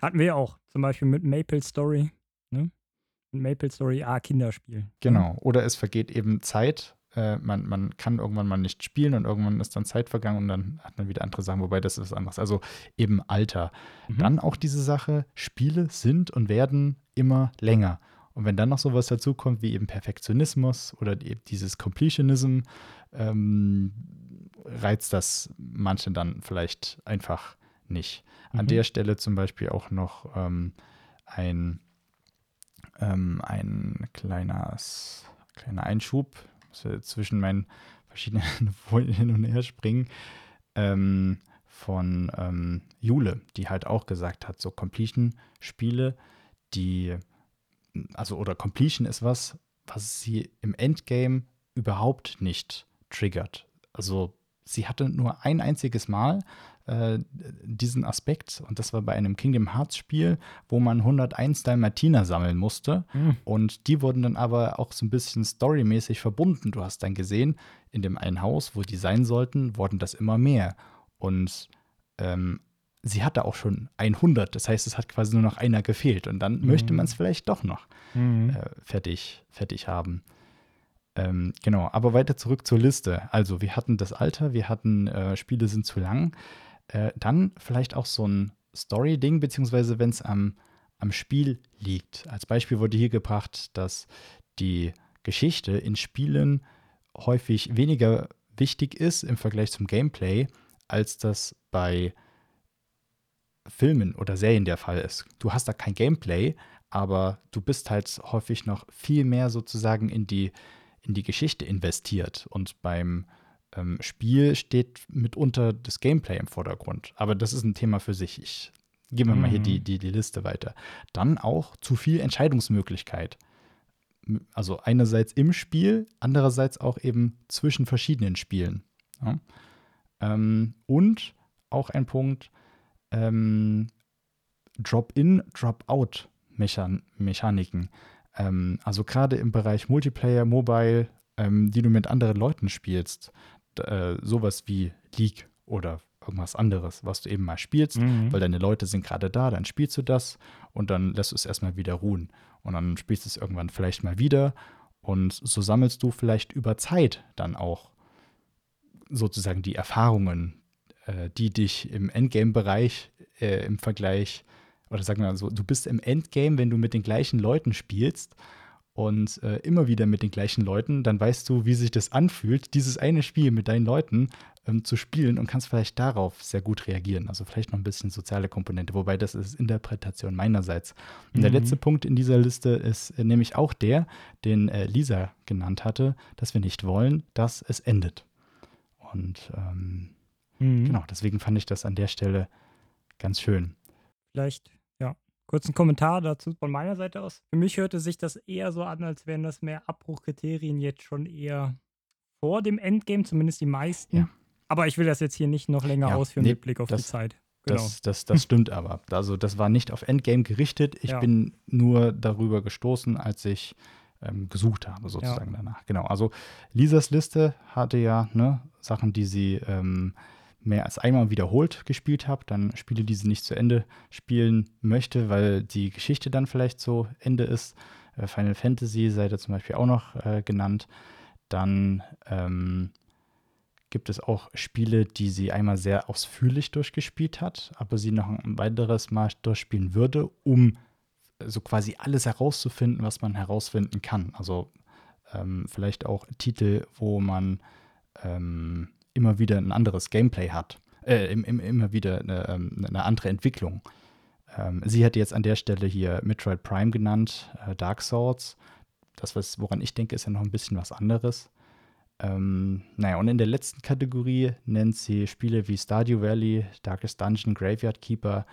Hatten wir auch. Zum Beispiel mit Maple Story. Ne? Mit Maple Story, ah, Kinderspiel. Genau. Oder es vergeht eben Zeit. Äh, man, man kann irgendwann mal nicht spielen und irgendwann ist dann Zeit vergangen und dann hat man wieder andere Sachen, wobei das ist was anderes. Also eben Alter. Mhm. Dann auch diese Sache, Spiele sind und werden immer länger. Und wenn dann noch sowas dazu kommt wie eben Perfektionismus oder eben dieses Completionism, ähm, reizt das manche dann vielleicht einfach nicht. An Mhm. der Stelle zum Beispiel auch noch ähm, ein, ähm, ein kleines, kleiner Einschub, muss ja zwischen meinen verschiedenen Folien hin und her springen, ähm, von ähm, Jule, die halt auch gesagt hat, so Completion-Spiele, die, also oder Completion ist was, was sie im Endgame überhaupt nicht triggert. Also sie hatte nur ein einziges Mal äh, diesen Aspekt und das war bei einem Kingdom Hearts Spiel, wo man 101 Dalmatiner sammeln musste Mhm. und die wurden dann aber auch so ein bisschen storymäßig verbunden. Du hast dann gesehen, in dem einen Haus, wo die sein sollten, wurden das immer mehr. Und ähm, sie hatte auch schon 100. Das heißt, es hat quasi nur noch einer gefehlt. Und dann Mhm. möchte man es vielleicht doch noch Mhm. äh, fertig, fertig haben. Ähm, genau, aber weiter zurück zur Liste. Also, wir hatten das Alter, wir hatten äh, Spiele sind zu lang. Äh, dann vielleicht auch so ein Story-Ding, beziehungsweise wenn es am, am Spiel liegt. Als Beispiel wurde hier gebracht, dass die Geschichte in Spielen häufig weniger wichtig ist im Vergleich zum Gameplay, als das bei Filmen oder Serien der Fall ist. Du hast da kein Gameplay, aber du bist halt häufig noch viel mehr sozusagen in die, in die Geschichte investiert. Und beim ähm, Spiel steht mitunter das Gameplay im Vordergrund. Aber das ist ein Thema für sich. Ich gebe mir mal hier Mhm. die, die, die Liste weiter. Dann auch zu viel Entscheidungsmöglichkeit. Also einerseits im Spiel, andererseits auch eben zwischen verschiedenen Spielen. Ja. Ähm, und auch ein Punkt, ähm, Drop-in, Drop-out-Mechaniken. Ähm, also gerade im Bereich Multiplayer, Mobile, ähm, die du mit anderen Leuten spielst, äh, sowas wie League oder irgendwas anderes, was du eben mal spielst, Mhm. weil deine Leute sind gerade da, dann spielst du das und dann lässt du es erstmal wieder ruhen. Und dann spielst du es irgendwann vielleicht mal wieder und so sammelst du vielleicht über Zeit dann auch sozusagen die Erfahrungen, äh, die dich im Endgame-Bereich äh, im Vergleich, oder sagen wir mal so, du bist im Endgame, wenn du mit den gleichen Leuten spielst und äh, immer wieder mit den gleichen Leuten, dann weißt du, wie sich das anfühlt, dieses eine Spiel mit deinen Leuten ähm, zu spielen und kannst vielleicht darauf sehr gut reagieren. Also vielleicht noch ein bisschen soziale Komponente, wobei das ist Interpretation meinerseits. Und der Mhm. letzte Punkt in dieser Liste ist äh, nämlich auch der, den äh, Lisa genannt hatte, dass wir nicht wollen, dass es endet. Und ähm, Mhm. genau, deswegen fand ich das an der Stelle ganz schön. Vielleicht, ja, kurz ein Kommentar dazu von meiner Seite aus. Für mich hörte sich das eher so an, als wären das mehr Abbruchkriterien jetzt schon eher vor dem Endgame, zumindest die meisten. Ja. Aber ich will das jetzt hier nicht noch länger Ja, ausführen nee, mit Blick auf die das- Zeit. Genau. Das, das, das stimmt aber. Also das war nicht auf Endgame gerichtet. Ich Ja. bin nur darüber gestoßen, als ich ähm, gesucht habe, sozusagen danach. Genau. Also Lisas Liste hatte ja ne, Sachen, die sie ähm, mehr als einmal wiederholt gespielt habe, dann Spiele, die sie nicht zu Ende spielen möchte, weil die Geschichte dann vielleicht so Ende ist. Äh, Final Fantasy sei da zum Beispiel auch noch äh, genannt. Dann ähm, gibt es auch Spiele, die sie einmal sehr ausführlich durchgespielt hat, aber sie noch ein weiteres Mal durchspielen würde, um so quasi alles herauszufinden, was man herausfinden kann. Also ähm, vielleicht auch Titel, wo man ähm, immer wieder ein anderes Gameplay hat, äh, im, im, immer wieder eine, ähm, eine andere Entwicklung. Ähm, sie hat jetzt an der Stelle hier Metroid Prime genannt, äh, Dark Souls. Das, was, woran ich denke, ist ja noch ein bisschen was anderes. Ähm, naja, und in der letzten Kategorie nennt sie Spiele wie Stardew Valley, Darkest Dungeon, Graveyard Keeper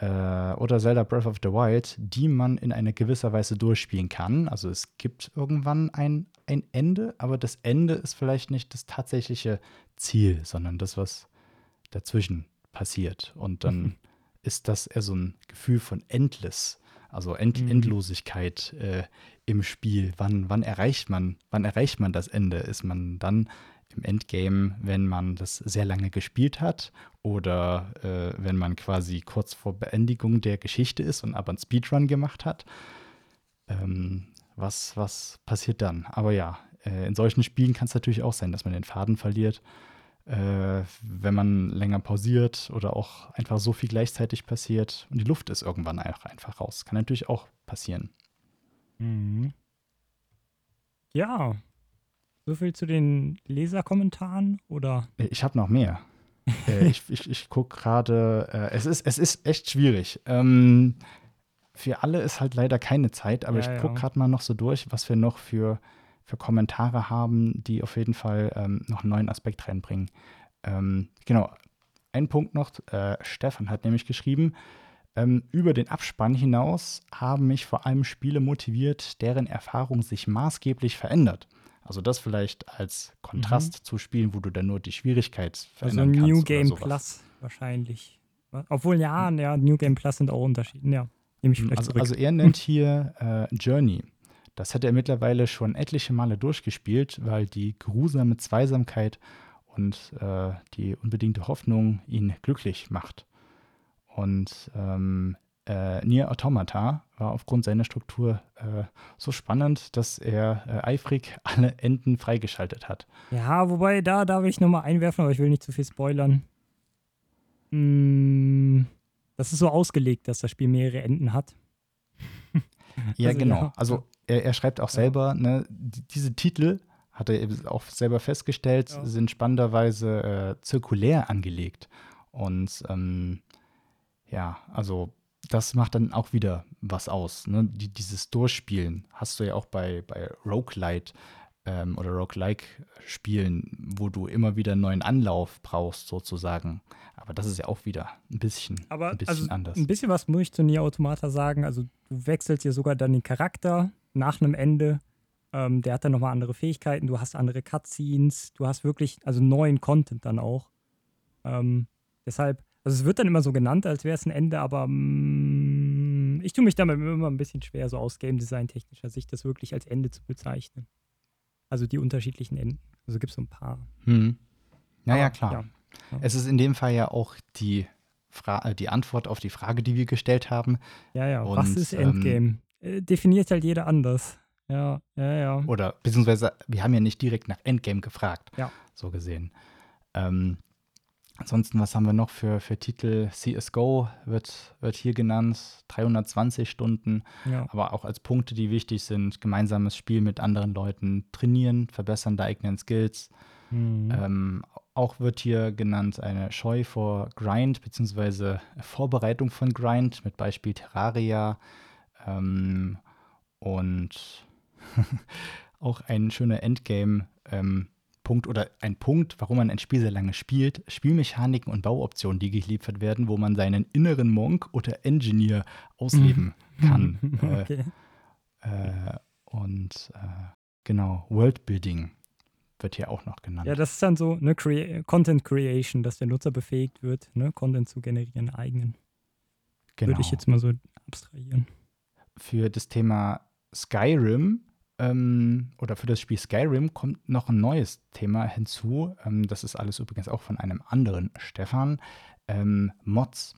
äh, oder Zelda Breath of the Wild, die man in einer gewisser Weise durchspielen kann. Also es gibt irgendwann ein, ein Ende, aber das Ende ist vielleicht nicht das tatsächliche Ziel, sondern das, was dazwischen passiert. Und dann mhm. ist das eher so ein Gefühl von Endless, also End mhm. Endlosigkeit äh, im Spiel. Wann, wann erreicht man, wann erreicht man das Ende? Ist man dann im Endgame, wenn man das sehr lange gespielt hat oder äh, wenn man quasi kurz vor Beendigung der Geschichte ist und aber einen Speedrun gemacht hat? Ähm, was, was passiert dann? Aber ja, äh, in solchen Spielen kann es natürlich auch sein, dass man den Faden verliert, äh, wenn man länger pausiert oder auch einfach so viel gleichzeitig passiert und die Luft ist irgendwann einfach, einfach raus. Kann natürlich auch passieren. Mhm. Ja. So viel zu den Leserkommentaren oder? Äh, ich habe noch mehr. äh, ich ich, ich gucke gerade, äh, es, ist, es ist echt schwierig. Ähm, für alle ist halt leider keine Zeit, aber ja, ich gucke ja. gerade mal noch so durch, was wir noch für, für Kommentare haben, die auf jeden Fall ähm, noch einen neuen Aspekt reinbringen. Ähm, genau, ein Punkt noch. Äh, Stefan hat nämlich geschrieben, ähm, über den Abspann hinaus haben mich vor allem Spiele motiviert, deren Erfahrung sich maßgeblich verändert. Also das vielleicht als Kontrast mhm. zu Spielen, wo du dann nur die Schwierigkeit verändern also kannst. New Game Plus wahrscheinlich. Obwohl ja, ja, New Game Plus sind auch Unterschiede. Ja. Nehme ich vielleicht also, zurück. Also er nennt hier äh, Journey. Das hat er mittlerweile schon etliche Male durchgespielt, weil die grusame Zweisamkeit und äh, die unbedingte Hoffnung ihn glücklich macht. Und ähm, äh, Nier Automata war aufgrund seiner Struktur äh, so spannend, dass er äh, eifrig alle Enden freigeschaltet hat. Ja, wobei da darf ich nochmal einwerfen, aber ich will nicht zu viel spoilern. Mmh, das ist so ausgelegt, dass das Spiel mehrere Enden hat. ja, also, genau. Ja. Also er, er, schreibt auch selber, ne, die, diese Titel, hat er auch selber festgestellt, ja. sind spannenderweise äh, zirkulär angelegt. Und ähm, ja, also das macht dann auch wieder was aus. Ne? Die, dieses Durchspielen hast du ja auch bei, bei Roguelite ähm, oder Roguelike-Spielen, wo du immer wieder einen neuen Anlauf brauchst, sozusagen. Aber das ist ja auch wieder ein bisschen, Aber ein bisschen also anders. Ein bisschen was muss ich zu Nier Automata sagen. Also du wechselst ja sogar dann den Charakter nach einem Ende. Ähm, der hat dann nochmal andere Fähigkeiten, du hast andere Cutscenes, du hast wirklich, also neuen Content dann auch. Ähm, deshalb, also es wird dann immer so genannt, als wäre es ein Ende, aber mm, ich tue mich damit immer ein bisschen schwer, so aus Game Design technischer Sicht, das wirklich als Ende zu bezeichnen. Also die unterschiedlichen Enden. Also gibt es so ein paar. Hm. Naja, klar. Ja. Ja. Es ist in dem Fall ja auch die, Fra äh, die Antwort auf die Frage, die wir gestellt haben. Ja, ja. Und, Was ist Endgame? Ähm, äh, definiert halt jeder anders. Ja, ja, ja. Oder beziehungsweise, wir haben ja nicht direkt nach Endgame gefragt. Ja. So gesehen. Ähm, Ansonsten, was haben wir noch für, für Titel? CSGO wird, wird hier genannt, 320 Stunden, ja. aber auch als Punkte, die wichtig sind, gemeinsames Spiel mit anderen Leuten, trainieren, verbessern der eigenen Skills. Mhm. Ähm, auch wird hier genannt eine Scheu vor Grind, beziehungsweise Vorbereitung von Grind, mit Beispiel Terraria. Ähm, und auch ein schöner Endgame. Ähm, Punkt oder ein Punkt, warum man ein Spiel sehr lange spielt, Spielmechaniken und Bauoptionen, die geliefert werden, wo man seinen inneren Monk oder Engineer ausleben mhm. kann. okay. äh, äh, und äh, genau, Worldbuilding wird hier auch noch genannt. Ja, das ist dann so eine Crea Content Creation, dass der Nutzer befähigt wird, ne, Content zu generieren, eigenen. Genau. Würde ich jetzt mal so abstrahieren. Für das Thema Skyrim ähm, oder für das Spiel Skyrim kommt noch ein neues Thema hinzu. Ähm, das ist alles übrigens auch von einem anderen Stefan. Ähm, Mods.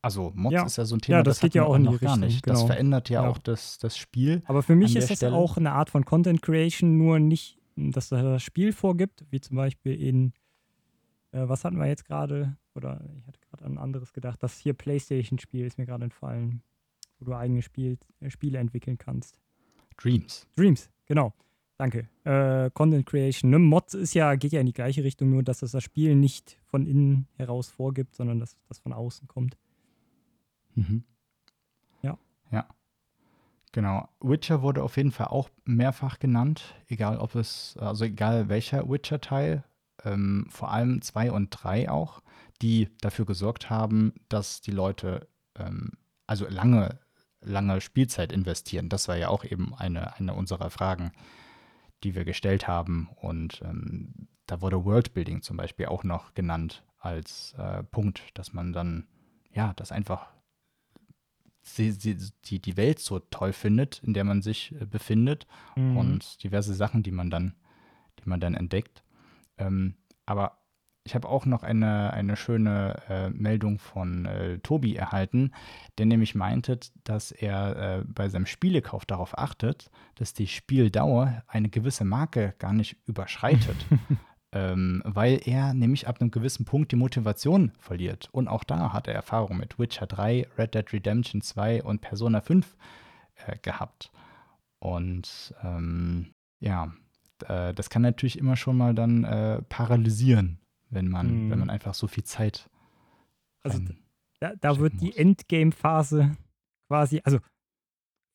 Also Mods Ja. ist ja so ein Thema, Ja, das geht ja auch noch gar Richtung, nicht. Das genau. verändert ja, Ja. auch das, das Spiel. Aber für mich ist das Stelle- auch eine Art von Content Creation, nur nicht, dass das Spiel vorgibt, wie zum Beispiel in, äh, was hatten wir jetzt gerade? Oder ich hatte gerade an ein anderes gedacht. Das hier PlayStation-Spiel ist mir gerade entfallen, wo du eigene Spiel, äh, Spiele entwickeln kannst. Dreams. Dreams, genau. Danke. Äh, Content Creation. Ne? Mods ist ja, geht ja in die gleiche Richtung, nur dass das das Spiel nicht von innen heraus vorgibt, sondern dass das von außen kommt. Mhm. Ja. Ja. Genau. Witcher wurde auf jeden Fall auch mehrfach genannt, egal ob es, also egal welcher Witcher-Teil, ähm, vor allem zwei und drei auch, die dafür gesorgt haben, dass die Leute ähm, also lange, lange Spielzeit investieren. Das war ja auch eben eine, eine unserer Fragen, die wir gestellt haben. Und ähm, da wurde Worldbuilding zum Beispiel auch noch genannt als äh, Punkt, dass man dann, ja, das einfach sie, sie, die, die Welt so toll findet, in der man sich äh, befindet Mhm. und diverse Sachen, die man dann, die man dann entdeckt. Ähm, aber ich habe auch noch eine, eine schöne äh, Meldung von äh, Tobi erhalten, der nämlich meinte, dass er äh, bei seinem Spielekauf darauf achtet, dass die Spieldauer eine gewisse Marke gar nicht überschreitet. ähm, weil er nämlich ab einem gewissen Punkt die Motivation verliert. Und auch da hat er Erfahrung mit Witcher 3, Red Dead Redemption 2 und Persona 5 äh, gehabt. Und ähm, ja, äh, das kann natürlich immer schon mal dann äh, paralysieren, wenn man, Mhm. wenn man einfach so viel Zeit. Also Da, da wird die. Endgame-Phase quasi, also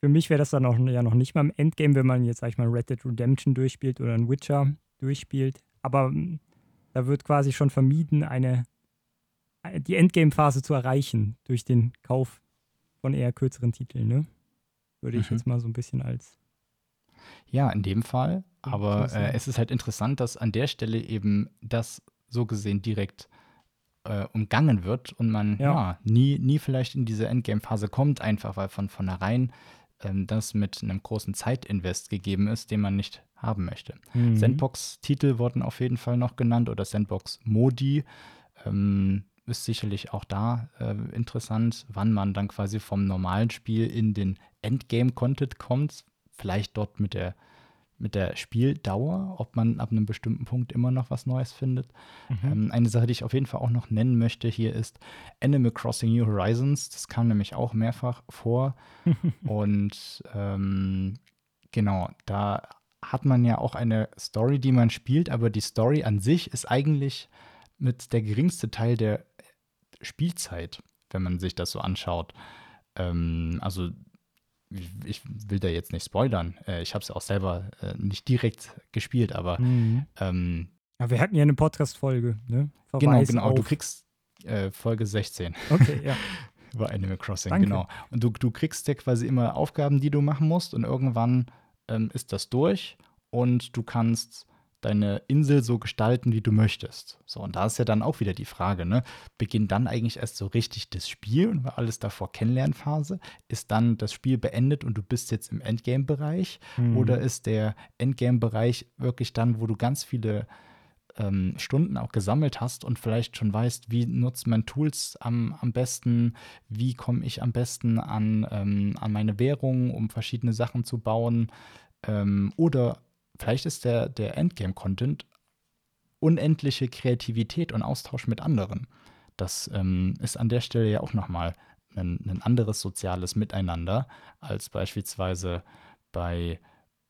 für mich wäre das dann auch ja noch nicht mal im Endgame, wenn man jetzt, sag ich mal, Red Dead Redemption durchspielt oder ein Witcher durchspielt. Aber mm, da wird quasi schon vermieden, eine äh, die Endgame-Phase zu erreichen durch den Kauf von eher kürzeren Titeln, ne? Würde ich Mhm. jetzt mal so ein bisschen als. Ja, in dem Fall. Aber äh, es ist halt interessant, dass an der Stelle eben das so gesehen direkt äh, umgangen wird und man ja. Ja. nie, nie vielleicht in diese Endgame-Phase kommt, einfach weil von vornherein ähm, das mit einem großen Zeitinvest gegeben ist, den man nicht haben möchte. Mhm. Sandbox-Titel wurden auf jeden Fall noch genannt oder Sandbox-Modi. Ähm, ist sicherlich auch da äh, interessant, wann man dann quasi vom normalen Spiel in den Endgame-Content kommt. Vielleicht dort mit der, mit der Spieldauer, ob man ab einem bestimmten Punkt immer noch was Neues findet. Mhm. Ähm, eine Sache, die ich auf jeden Fall auch noch nennen möchte hier ist Animal Crossing New Horizons. Das kam nämlich auch mehrfach vor. Und ähm, genau, da hat man ja auch eine Story, die man spielt, aber die Story an sich ist eigentlich mit der geringste Teil der Spielzeit, wenn man sich das so anschaut. Ähm, also ich, ich will da jetzt nicht spoilern. Äh, ich habe es auch selber äh, nicht direkt gespielt, aber Mhm. ähm, Ja, wir hatten ja eine Podcast-Folge, ne? genau, Verweis genau. Du auf- kriegst äh, Folge 16 Okay, ja. über Animal Crossing, Danke. genau. Und du, du kriegst ja quasi immer Aufgaben, die du machen musst und irgendwann ähm, ist das durch und du kannst deine Insel so gestalten, wie du möchtest. So, und da ist ja dann auch wieder die Frage, ne? Beginnt dann eigentlich erst so richtig das Spiel und war alles davor Kennenlernphase? Ist dann das Spiel beendet und du bist jetzt im Endgame-Bereich? Mhm. Oder ist der Endgame-Bereich wirklich dann, wo du ganz viele ähm, Stunden auch gesammelt hast und vielleicht schon weißt, wie nutzt man Tools am, am besten, wie komme ich am besten an, ähm, an meine Währung, um verschiedene Sachen zu bauen. Ähm, oder vielleicht ist der, der Endgame-Content unendliche Kreativität und Austausch mit anderen. Das ähm, ist an der Stelle ja auch nochmal ein, ein anderes soziales Miteinander als beispielsweise bei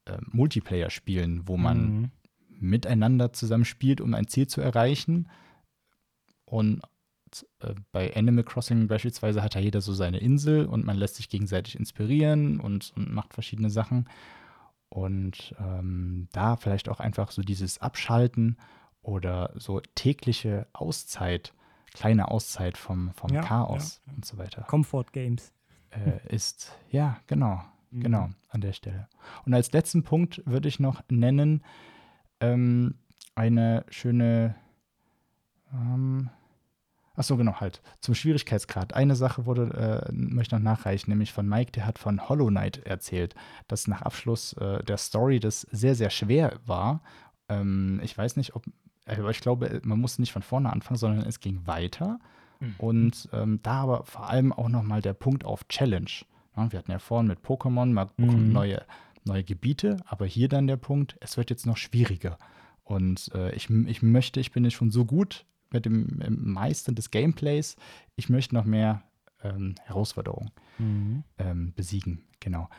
äh, Multiplayer-Spielen, wo man Mhm. miteinander zusammen spielt, um ein Ziel zu erreichen. Und äh, bei Animal Crossing beispielsweise hat ja jeder so seine Insel und man lässt sich gegenseitig inspirieren und, und macht verschiedene Sachen. Und ähm, da vielleicht auch einfach so dieses Abschalten oder so tägliche Auszeit, kleine Auszeit vom, vom Ja, Chaos ja, und so weiter Comfort Games. äh, ist. Ja, genau. Mhm. Genau, an der Stelle. Und als letzten Punkt würde ich noch nennen ähm, eine schöne, ähm, Achso, genau, halt. Zum Schwierigkeitsgrad. Eine Sache wurde, äh, möchte ich noch nachreichen, nämlich von Mike, der hat von Hollow Knight erzählt, dass nach Abschluss äh, der Story das sehr, sehr schwer war. Ähm, ich weiß nicht, ob, aber ich glaube, man musste nicht von vorne anfangen, sondern es ging weiter. Mhm. Und ähm, da aber vor allem auch nochmal der Punkt auf Challenge. Ja, wir hatten ja vorhin mit Pokémon, man bekommt mhm. neue, neue Gebiete, aber hier dann der Punkt, es wird jetzt noch schwieriger. Und äh, ich, ich möchte, ich bin jetzt schon so gut mit dem Meistern des Gameplays. Ich möchte noch mehr ähm, Herausforderungen mhm. ähm, besiegen. Genau.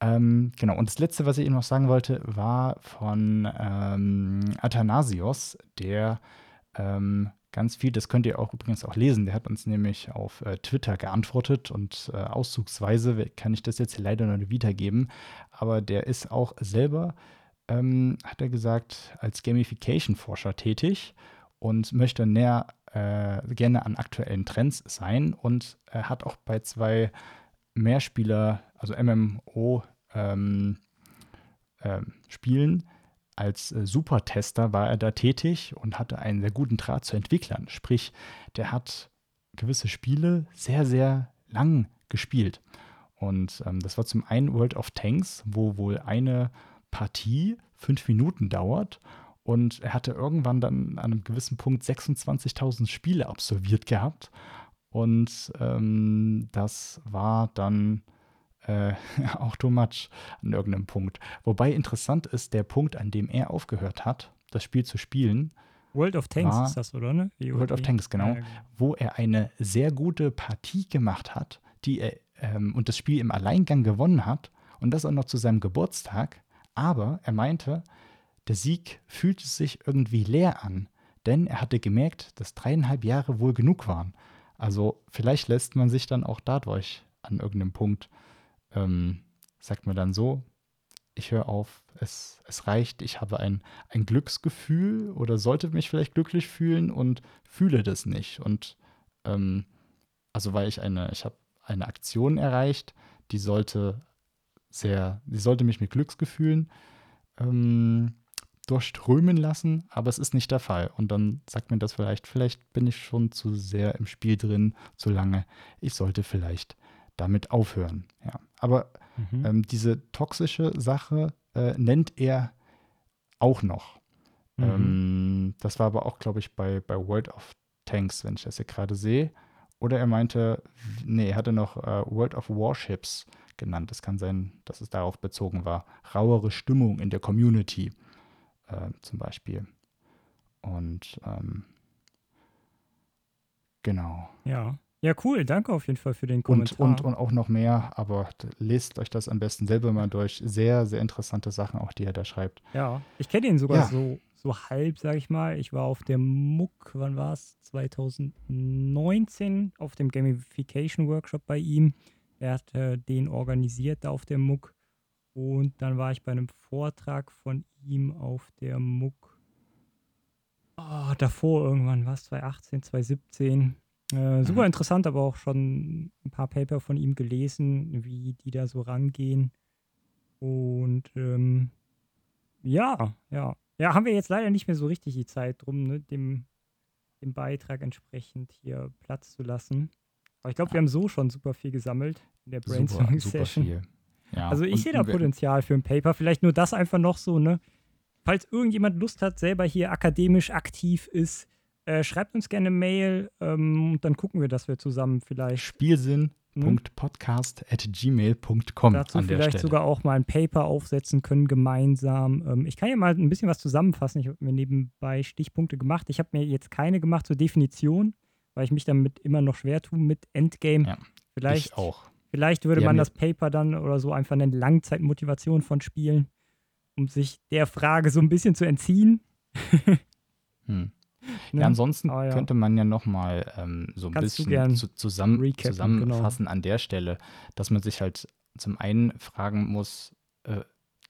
Ähm, genau. Und das letzte, was ich eben noch sagen wollte, war von ähm, Athanasios, der ähm, ganz viel, das könnt ihr auch übrigens auch lesen, der hat uns nämlich auf äh, Twitter geantwortet und äh, auszugsweise kann ich das jetzt leider noch nicht wiedergeben, aber der ist auch selber, ähm, hat er gesagt, als Gamification-Forscher tätig und möchte näher äh, gerne an aktuellen Trends sein und er hat auch bei zwei Mehrspieler, also MMO ähm, äh, Spielen als äh, Supertester war er da tätig und hatte einen sehr guten Draht zu Entwicklern. Sprich, der hat gewisse Spiele sehr, sehr lang gespielt. Und ähm, das war zum einen World of Tanks, wo wohl eine Partie fünf Minuten dauert und er hatte irgendwann dann an einem gewissen Punkt 26.000 Spiele absolviert gehabt. Und ähm, das war dann äh, auch too much an irgendeinem Punkt. Wobei interessant ist, der Punkt, an dem er aufgehört hat, das Spiel zu spielen. World of Tanks war, ist das, oder? Ne? World of Tanks, genau, ja, genau. Wo er eine sehr gute Partie gemacht hat, die er ähm, und das Spiel im Alleingang gewonnen hat. Und das auch noch zu seinem Geburtstag. Aber er meinte, der Sieg fühlte sich irgendwie leer an, denn er hatte gemerkt, dass dreieinhalb Jahre wohl genug waren. Also vielleicht lässt man sich dann auch dadurch an irgendeinem Punkt, ähm, sagt man dann so, ich höre auf, es, es reicht, ich habe ein, ein Glücksgefühl oder sollte mich vielleicht glücklich fühlen und fühle das nicht. Und ähm, also weil ich eine, ich habe eine Aktion erreicht, die sollte sehr, die sollte mich mit Glücksgefühlen ähm, durchströmen lassen, aber es ist nicht der Fall. Und dann sagt mir das vielleicht, vielleicht bin ich schon zu sehr im Spiel drin, zu lange. Ich sollte vielleicht damit aufhören. Ja. Aber mhm. ähm, diese toxische Sache äh, nennt er auch noch. Mhm. Ähm, das war aber auch, glaube ich, bei, bei World of Tanks, wenn ich das hier gerade sehe. Oder er meinte, nee, er hatte noch äh, World of Warships genannt. Es kann sein, dass es darauf bezogen war. Rauere Stimmung in der Community äh, zum Beispiel. Und ähm, genau. Ja. Ja, cool. Danke auf jeden Fall für den Kommentar. Und, und, und auch noch mehr, aber lest euch das am besten selber mal durch. Sehr, sehr interessante Sachen, auch die er da schreibt. Ja, ich kenne ihn sogar ja. so, so halb, sag ich mal. Ich war auf der MUC, wann war es? 2019 auf dem Gamification Workshop bei ihm. Er hat äh, den organisiert da auf der MUC. Und dann war ich bei einem Vortrag von ihm auf der MUC. Oh, davor irgendwann, was? 2018, 2017. Äh, super mhm. interessant, aber auch schon ein paar Paper von ihm gelesen, wie die da so rangehen. Und ähm, ja, ja. Ja, haben wir jetzt leider nicht mehr so richtig die Zeit drum, ne, dem, dem Beitrag entsprechend hier Platz zu lassen. Aber ich glaube, wir haben so schon super viel gesammelt in der Brainstorming-Session. Ja, also ich sehe da Potenzial für ein Paper. Vielleicht nur das einfach noch so, ne? Falls irgendjemand Lust hat, selber hier akademisch aktiv ist, äh, schreibt uns gerne eine Mail ähm, und dann gucken wir, dass wir zusammen vielleicht. Spielsinn.podcast.gmail.com. Dazu vielleicht sogar auch mal ein Paper aufsetzen können, gemeinsam. Ähm, ich kann ja mal ein bisschen was zusammenfassen. Ich habe mir nebenbei Stichpunkte gemacht. Ich habe mir jetzt keine gemacht zur Definition, weil ich mich damit immer noch schwer tue mit Endgame. Ja, vielleicht ich auch. Vielleicht würde man das Paper dann oder so einfach eine Langzeitmotivation von Spielen, um sich der Frage so ein bisschen zu entziehen. hm. Ne? Ja, ansonsten ah, ja. könnte man ja nochmal ähm, so ein Kannst bisschen zu, zusammen, recappen, zusammenfassen genau. an der Stelle, dass man sich halt zum einen fragen muss, äh,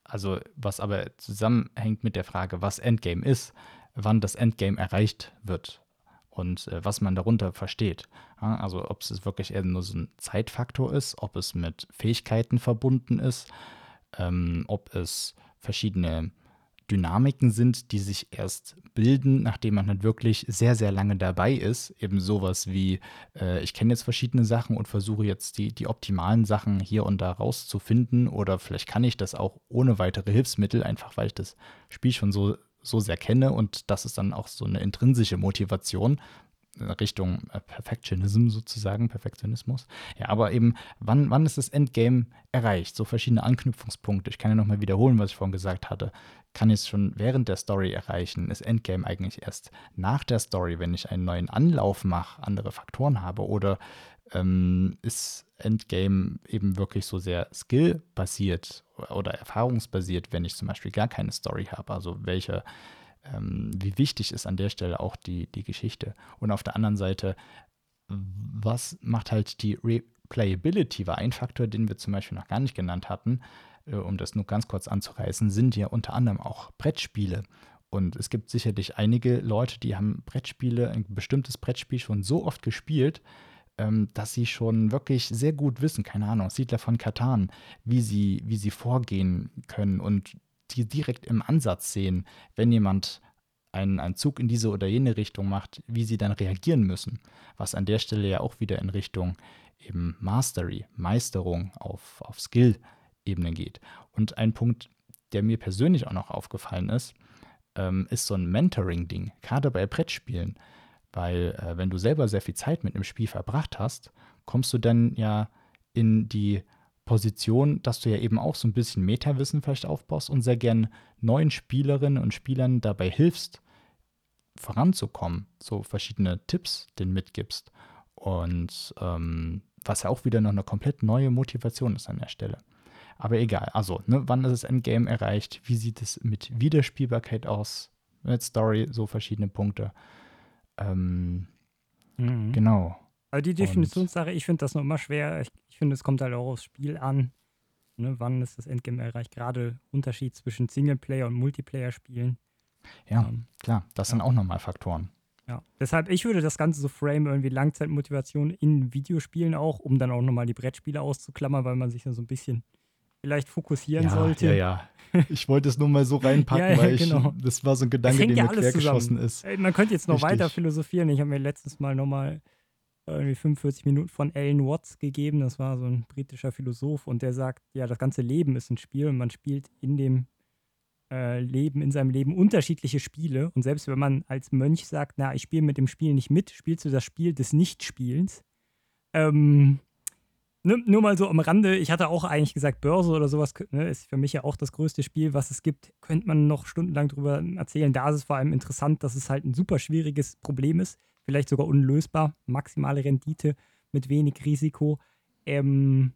also was aber zusammenhängt mit der Frage, was Endgame ist, wann das Endgame erreicht wird und äh, was man darunter versteht. Ja, also ob es wirklich eher nur so ein Zeitfaktor ist, ob es mit Fähigkeiten verbunden ist, ähm, ob es verschiedene Dynamiken sind, die sich erst bilden, nachdem man dann wirklich sehr, sehr lange dabei ist. Eben sowas wie, äh, ich kenne jetzt verschiedene Sachen und versuche jetzt die, die optimalen Sachen hier und da rauszufinden. Oder vielleicht kann ich das auch ohne weitere Hilfsmittel, einfach weil ich das Spiel schon so, so sehr kenne. Und das ist dann auch so eine intrinsische Motivation, Richtung äh, Perfectionism sozusagen, Perfektionismus. Ja, aber eben, wann, wann ist das Endgame erreicht? So verschiedene Anknüpfungspunkte. Ich kann ja nochmal wiederholen, was ich vorhin gesagt hatte. Kann ich es schon während der Story erreichen? Ist Endgame eigentlich erst nach der Story, wenn ich einen neuen Anlauf mache, andere Faktoren habe? Oder ähm, ist Endgame eben wirklich so sehr skillbasiert oder erfahrungsbasiert, wenn ich zum Beispiel gar keine Story habe? Also welche ähm, wie wichtig ist an der Stelle auch die, die Geschichte. Und auf der anderen Seite, was macht halt die Replayability, war ein Faktor, den wir zum Beispiel noch gar nicht genannt hatten, äh, um das nur ganz kurz anzureißen, sind ja unter anderem auch Brettspiele. Und es gibt sicherlich einige Leute, die haben Brettspiele, ein bestimmtes Brettspiel schon so oft gespielt, ähm, dass sie schon wirklich sehr gut wissen, keine Ahnung, Siedler von Katan, wie sie, wie sie vorgehen können und die direkt im Ansatz sehen, wenn jemand einen, einen Zug in diese oder jene Richtung macht, wie sie dann reagieren müssen. Was an der Stelle ja auch wieder in Richtung eben Mastery, Meisterung auf, auf Skill-Ebene geht. Und ein Punkt, der mir persönlich auch noch aufgefallen ist, ähm, ist so ein Mentoring-Ding, gerade bei Brettspielen. Weil äh, wenn du selber sehr viel Zeit mit einem Spiel verbracht hast, kommst du dann ja in die Position, dass du ja eben auch so ein bisschen Metawissen vielleicht aufbaust und sehr gern neuen Spielerinnen und Spielern dabei hilfst, voranzukommen, so verschiedene Tipps den mitgibst. Und ähm, was ja auch wieder noch eine komplett neue Motivation ist an der Stelle. Aber egal, also, ne, wann ist das Endgame erreicht? Wie sieht es mit Wiederspielbarkeit aus? Mit Story, so verschiedene Punkte. Ähm, mhm. Genau. Aber die Definitionssache, ich finde das noch immer schwer. Ich, ich finde, es kommt halt auch aufs Spiel an. Ne, wann ist das Endgame erreicht? Gerade Unterschied zwischen Singleplayer und Multiplayer-Spielen. Ja, ähm, klar, das ja. sind auch nochmal Faktoren. Ja, deshalb, ich würde das Ganze so frame, irgendwie Langzeitmotivation in Videospielen auch, um dann auch nochmal die Brettspiele auszuklammern, weil man sich dann so ein bisschen vielleicht fokussieren ja, sollte. Ja, ja. Ich wollte es nur mal so reinpacken, ja, ja, weil ich, genau. das war so ein Gedanke, der mir quergeschossen ist. Man könnte jetzt noch Richtig. weiter philosophieren. Ich habe mir letztes Mal nochmal irgendwie 45 Minuten von Alan Watts gegeben. Das war so ein britischer Philosoph und der sagt, ja, das ganze Leben ist ein Spiel und man spielt in dem äh, Leben, in seinem Leben unterschiedliche Spiele. Und selbst wenn man als Mönch sagt, na, ich spiele mit dem Spiel nicht mit, spielst du das Spiel des Nichtspielens. Ähm, ne, nur mal so am Rande, ich hatte auch eigentlich gesagt, Börse oder sowas ne, ist für mich ja auch das größte Spiel, was es gibt. Könnte man noch stundenlang drüber erzählen. Da ist es vor allem interessant, dass es halt ein super schwieriges Problem ist vielleicht sogar unlösbar. Maximale Rendite mit wenig Risiko. Ähm,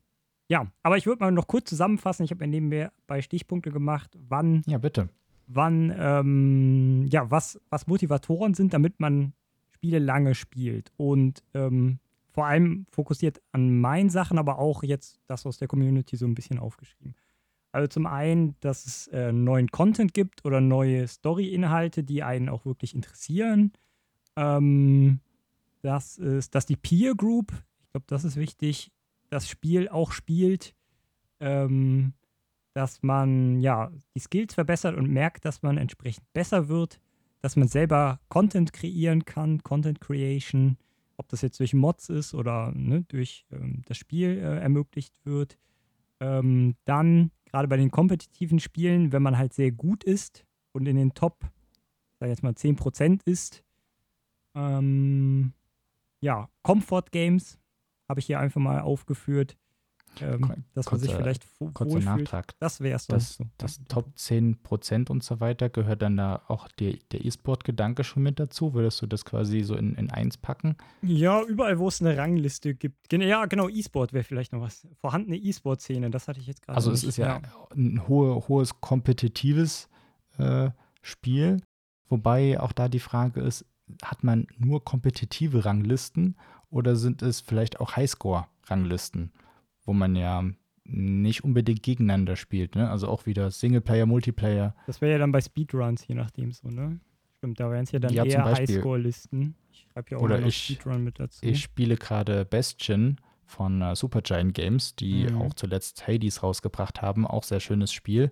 ja, aber ich würde mal noch kurz zusammenfassen. Ich habe mir nebenbei bei Stichpunkte gemacht, wann. Ja, bitte. Wann, ähm, ja, was, was Motivatoren sind, damit man Spiele lange spielt. Und ähm, vor allem fokussiert an meinen Sachen, aber auch jetzt das aus der Community so ein bisschen aufgeschrieben. Also zum einen, dass es äh, neuen Content gibt oder neue Story-Inhalte, die einen auch wirklich interessieren. Ähm, das ist, dass die Peer Group, ich glaube, das ist wichtig, das Spiel auch spielt, ähm, dass man ja die Skills verbessert und merkt, dass man entsprechend besser wird, dass man selber Content kreieren kann, Content Creation, ob das jetzt durch Mods ist oder ne, durch ähm, das Spiel äh, ermöglicht wird. Ähm, dann, gerade bei den kompetitiven Spielen, wenn man halt sehr gut ist und in den Top, sag jetzt mal, 10% ist, ähm, ja, Comfort Games habe ich hier einfach mal aufgeführt. Ähm, dass man sich vielleicht kurzer Nachtrag. Das wäre es Das, so. das Top 10% und so weiter, gehört dann da auch die, der E-Sport-Gedanke schon mit dazu? Würdest du das quasi so in, in eins packen? Ja, überall, wo es eine Rangliste gibt. Ja, genau, E-Sport wäre vielleicht noch was. Vorhandene E-Sport-Szene, das hatte ich jetzt gerade. Also, es ist ja, ja, ein hohe, hohes kompetitives äh, Spiel, wobei auch da die Frage ist, hat man nur kompetitive Ranglisten oder sind es vielleicht auch Highscore-Ranglisten, wo man ja nicht unbedingt gegeneinander spielt, ne? Also auch wieder Singleplayer, Multiplayer. Das wäre ja dann bei Speedruns, je nachdem so, ne? Stimmt, da wären es ja dann ja, eher Highscore-Listen. Ich schreibe ja auch oder noch ich, Speedrun mit dazu. Ich spiele gerade Bastion von uh, Supergiant Games, die mhm. auch zuletzt Hades rausgebracht haben. Auch sehr schönes Spiel.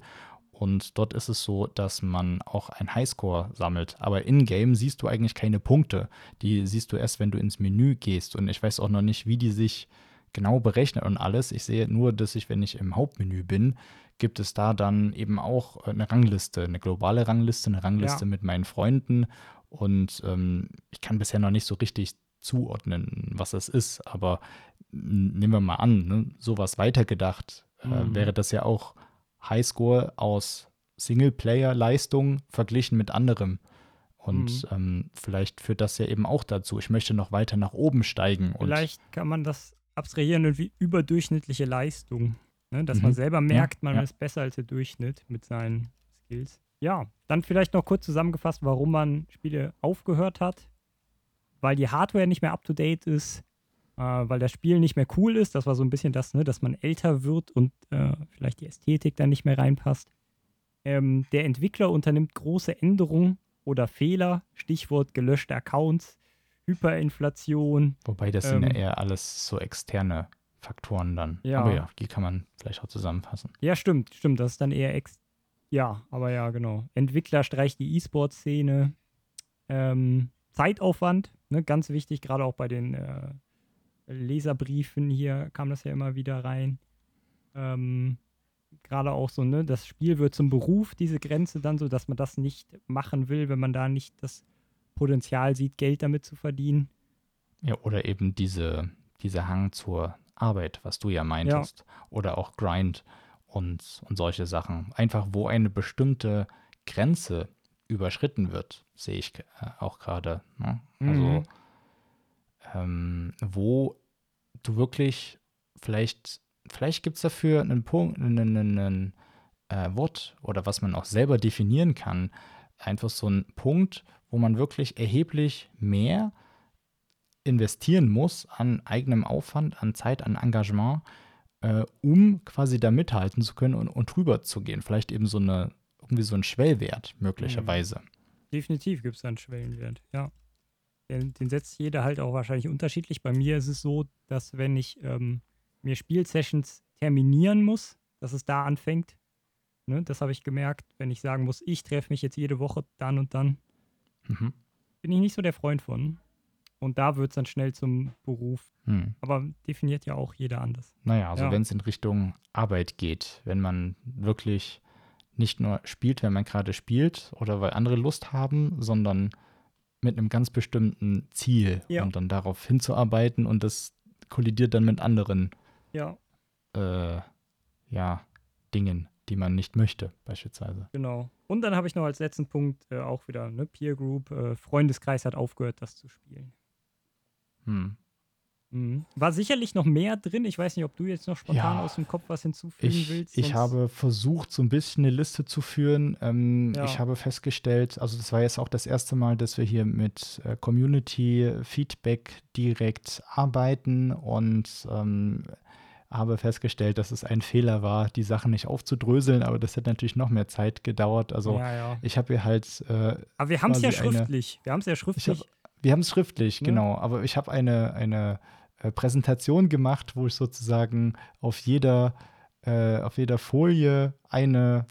Und dort ist es so, dass man auch einen Highscore sammelt. Aber in-game siehst du eigentlich keine Punkte. Die siehst du erst, wenn du ins Menü gehst. Und ich weiß auch noch nicht, wie die sich genau berechnen und alles. Ich sehe nur, dass ich, wenn ich im Hauptmenü bin, gibt es da dann eben auch eine Rangliste, eine globale Rangliste, eine Rangliste ja. mit meinen Freunden. Und ähm, ich kann bisher noch nicht so richtig zuordnen, was das ist. Aber nehmen wir mal an, ne, sowas weitergedacht, äh, mhm. wäre das ja auch Highscore aus Singleplayer-Leistung verglichen mit anderem. Und mhm. ähm, vielleicht führt das ja eben auch dazu. Ich möchte noch weiter nach oben steigen. Vielleicht kann man das abstrahieren irgendwie überdurchschnittliche Leistung. Ne? Dass mhm. man selber merkt, man ja. ist besser als der Durchschnitt mit seinen Skills. Ja, dann vielleicht noch kurz zusammengefasst, warum man Spiele aufgehört hat. Weil die Hardware nicht mehr up to date ist, äh, weil das Spiel nicht mehr cool ist. Das war so ein bisschen das, ne, dass man älter wird und äh, vielleicht die Ästhetik dann nicht mehr reinpasst. Ähm, der Entwickler unternimmt große Änderungen oder Fehler, Stichwort gelöschte Accounts, Hyperinflation. Wobei das ähm, sind ja eher alles so externe Faktoren dann. Ja. Aber ja, die kann man vielleicht auch zusammenfassen. Ja, stimmt, stimmt. Das ist dann eher ex. Ja, aber ja, genau. Entwickler streicht die E-Sport-Szene. Ähm, Zeitaufwand, ne, ganz wichtig, gerade auch bei den äh, Leserbriefen hier kam das ja immer wieder rein. Ähm, Gerade auch so, ne, das Spiel wird zum Beruf, diese Grenze dann so, dass man das nicht machen will, wenn man da nicht das Potenzial sieht, Geld damit zu verdienen. Ja, oder eben diese, dieser Hang zur Arbeit, was du ja meintest. Ja. Oder auch Grind und, und solche Sachen. Einfach, wo eine bestimmte Grenze überschritten wird, sehe ich äh, auch gerade. Ne? Also, mhm. ähm, wo du wirklich vielleicht, vielleicht gibt es dafür einen Punkt, einen, einen äh, Wort oder was man auch selber definieren kann, einfach so ein Punkt, wo man wirklich erheblich mehr investieren muss an eigenem Aufwand, an Zeit, an Engagement, äh, um quasi da mithalten zu können und, und drüber zu gehen. Vielleicht eben so eine, irgendwie so ein Schwellwert möglicherweise. Mhm. Definitiv gibt es einen Schwellenwert, ja. Den, den, setzt jeder halt auch wahrscheinlich unterschiedlich. Bei mir ist es so, dass wenn ich ähm, mir Spielsessions terminieren muss, dass es da anfängt. Ne, das habe ich gemerkt, wenn ich sagen muss, ich treffe mich jetzt jede Woche dann und dann. Mhm. Bin ich nicht so der Freund von. Und da wird es dann schnell zum Beruf. Hm. Aber definiert ja auch jeder anders. Naja, also ja. wenn es in Richtung Arbeit geht, wenn man wirklich nicht nur spielt, wenn man gerade spielt oder weil andere Lust haben, sondern mit einem ganz bestimmten Ziel ja. und dann darauf hinzuarbeiten und das kollidiert dann mit anderen ja. Äh, ja, Dingen, die man nicht möchte, beispielsweise. Genau. Und dann habe ich noch als letzten Punkt äh, auch wieder eine Peer Group. Äh, Freundeskreis hat aufgehört, das zu spielen. Hm. Mhm. War sicherlich noch mehr drin. Ich weiß nicht, ob du jetzt noch spontan ja, aus dem Kopf was hinzufügen ich, willst. Ich habe versucht, so ein bisschen eine Liste zu führen. Ähm, ja. Ich habe festgestellt, also das war jetzt auch das erste Mal, dass wir hier mit äh, Community-Feedback direkt arbeiten und ähm, habe festgestellt, dass es ein Fehler war, die Sachen nicht aufzudröseln, aber das hat natürlich noch mehr Zeit gedauert. Also ja, ich habe hier halt. Äh, aber wir haben es ja schriftlich. Eine, wir haben es ja schriftlich. Hab, wir haben es schriftlich, genau. Aber ich habe eine, eine äh, Präsentation gemacht, wo ich sozusagen auf jeder, äh, auf jeder Folie eine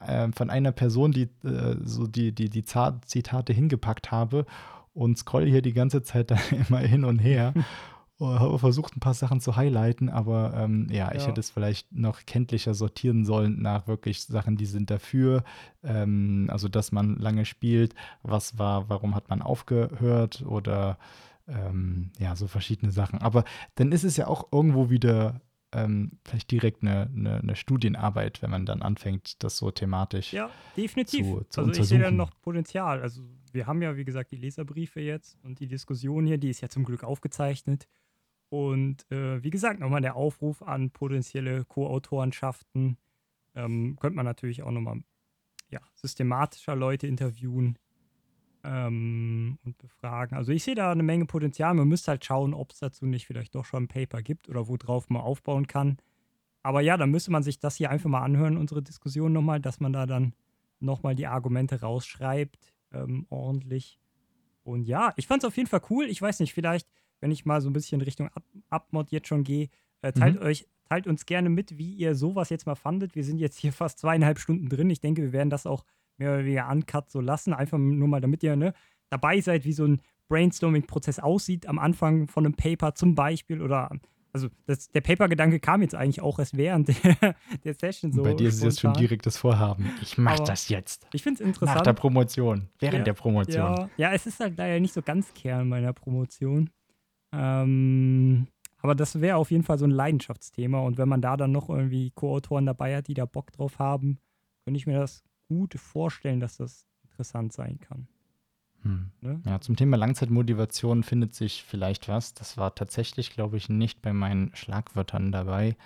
äh, von einer Person, die äh, so die, die, die Zitate hingepackt habe und scroll hier die ganze Zeit dann immer hin und her. Habe versucht, ein paar Sachen zu highlighten, aber ähm, ja, ich ja. hätte es vielleicht noch kenntlicher sortieren sollen nach wirklich Sachen, die sind dafür, ähm, also dass man lange spielt, was war, warum hat man aufgehört oder ähm, ja, so verschiedene Sachen. Aber dann ist es ja auch irgendwo wieder ähm, vielleicht direkt eine, eine, eine, Studienarbeit, wenn man dann anfängt, das so thematisch ja, definitiv. zu, zu also ich sehe da noch Potenzial. Also wir haben ja, wie gesagt, die Leserbriefe jetzt und die Diskussion hier, die ist ja zum Glück aufgezeichnet. Und äh, wie gesagt, nochmal der Aufruf an potenzielle Co-Autorenschaften. Ähm, könnte man natürlich auch nochmal ja, systematischer Leute interviewen, ähm, und befragen. Also ich sehe da eine Menge Potenzial. Man müsste halt schauen, ob es dazu nicht vielleicht doch schon ein Paper gibt oder worauf man aufbauen kann. Aber ja, dann müsste man sich das hier einfach mal anhören, unsere Diskussion nochmal, dass man da dann nochmal die Argumente rausschreibt, ähm, ordentlich. Und ja, ich fand es auf jeden Fall cool. Ich weiß nicht, vielleicht, wenn ich mal so ein bisschen Richtung Abmod jetzt schon gehe, äh, teilt, mhm. euch, teilt uns gerne mit, wie ihr sowas jetzt mal fandet. Wir sind jetzt hier fast zweieinhalb Stunden drin. Ich denke, wir werden das auch mehr oder weniger uncut so lassen. Einfach nur mal, damit ihr ne, dabei seid, wie so ein Brainstorming-Prozess aussieht am Anfang von einem Paper zum Beispiel oder also das, der Paper-Gedanke kam jetzt eigentlich auch erst während der, der Session so. Bei dir ist jetzt schon direkt das Vorhaben. Ich mache das jetzt. Ich finde es interessant. Nach der Promotion, während ja, der Promotion. Ja, ja, es ist halt leider nicht so ganz Kern meiner Promotion. Ähm, aber das wäre auf jeden Fall so ein Leidenschaftsthema. Und wenn man da dann noch irgendwie Co-Autoren dabei hat, die da Bock drauf haben, könnte ich mir das gut vorstellen, dass das interessant sein kann. Hm. Ne? Ja, zum Thema Langzeitmotivation findet sich vielleicht was. Das war tatsächlich, glaube ich, nicht bei meinen Schlagwörtern dabei,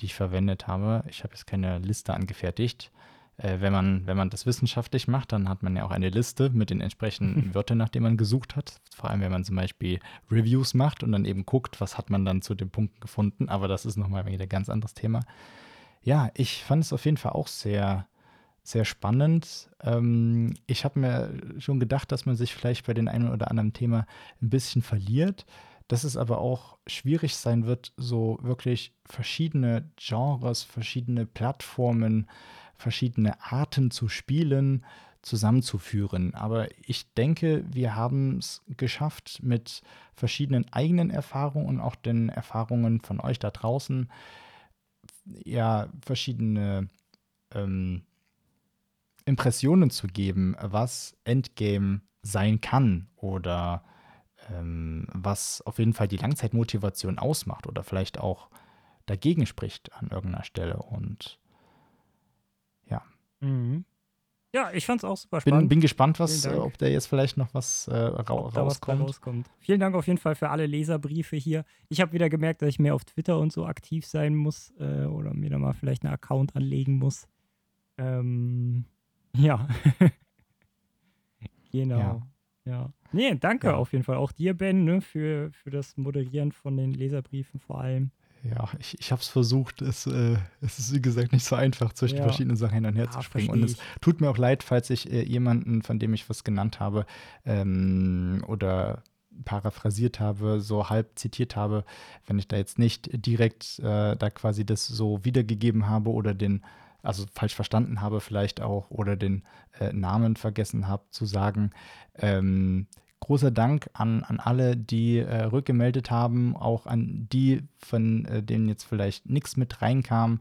die ich verwendet habe. Ich habe jetzt keine Liste angefertigt. Äh, wenn, man, wenn man das wissenschaftlich macht, dann hat man ja auch eine Liste mit den entsprechenden Wörtern, nach denen man gesucht hat. Vor allem, wenn man zum Beispiel Reviews macht und dann eben guckt, was hat man dann zu den Punkten gefunden. Aber das ist nochmal wieder ein ganz anderes Thema. Ja, ich fand es auf jeden Fall auch sehr sehr spannend. Ähm, ich habe mir schon gedacht, dass man sich vielleicht bei dem einen oder anderen Thema ein bisschen verliert, dass es aber auch schwierig sein wird, so wirklich verschiedene Genres, verschiedene Plattformen, verschiedene Arten zu spielen zusammenzuführen. Aber ich denke, wir haben es geschafft mit verschiedenen eigenen Erfahrungen und auch den Erfahrungen von euch da draußen, ja, verschiedene ähm, Impressionen zu geben, was Endgame sein kann oder ähm, was auf jeden Fall die Langzeitmotivation ausmacht oder vielleicht auch dagegen spricht an irgendeiner Stelle. Und. Mhm. Ja, ich fand es auch super spannend. Bin, bin gespannt, was, ob da jetzt vielleicht noch was äh, ra rauskommt. Was rauskommt. Vielen Dank auf jeden Fall für alle Leserbriefe hier. Ich habe wieder gemerkt, dass ich mehr auf Twitter und so aktiv sein muss äh, oder mir da mal vielleicht einen Account anlegen muss. Ähm, ja. genau. Ja. ja. Nee, danke ja. auf jeden Fall. Auch dir, Ben, ne, für, für das Moderieren von den Leserbriefen vor allem. Ja, ich, ich habe es versucht. Es, äh, es ist, wie gesagt, nicht so einfach, zwischen ja. verschiedenen Sachen hin und her ja, zu springen. Und es tut mir auch leid, falls ich äh, jemanden, von dem ich was genannt habe, ähm, oder paraphrasiert habe, so halb zitiert habe, wenn ich da jetzt nicht direkt äh, da quasi das so wiedergegeben habe oder den also falsch verstanden habe vielleicht auch oder den äh, Namen vergessen habe zu sagen. Ähm, großer Dank an, an alle, die äh, rückgemeldet haben, auch an die, von äh, denen jetzt vielleicht nichts mit reinkam.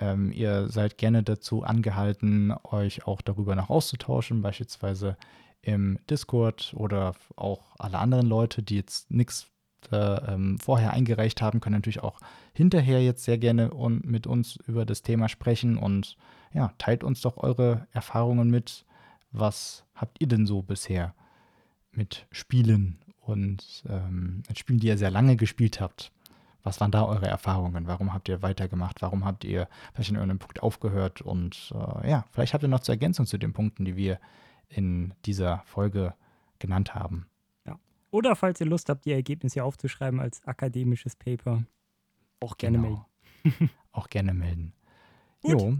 Ähm, ihr seid gerne dazu angehalten, euch auch darüber noch auszutauschen, beispielsweise im Discord oder auch alle anderen Leute, die jetzt nichts äh, ähm, vorher eingereicht haben, können natürlich auch hinterher jetzt sehr gerne und mit uns über das Thema sprechen und ja, teilt uns doch eure Erfahrungen mit. Was habt ihr denn so bisher mit Spielen und ähm, mit Spielen, die ihr sehr lange gespielt habt? Was waren da eure Erfahrungen? Warum habt ihr weitergemacht? Warum habt ihr vielleicht in irgendeinem Punkt aufgehört? Und äh, ja, vielleicht habt ihr noch zur Ergänzung zu den Punkten, die wir in dieser Folge genannt haben. Oder falls ihr Lust habt, die Ergebnisse aufzuschreiben als akademisches Paper, auch gerne genau. melden. auch gerne melden. Gut. Jo,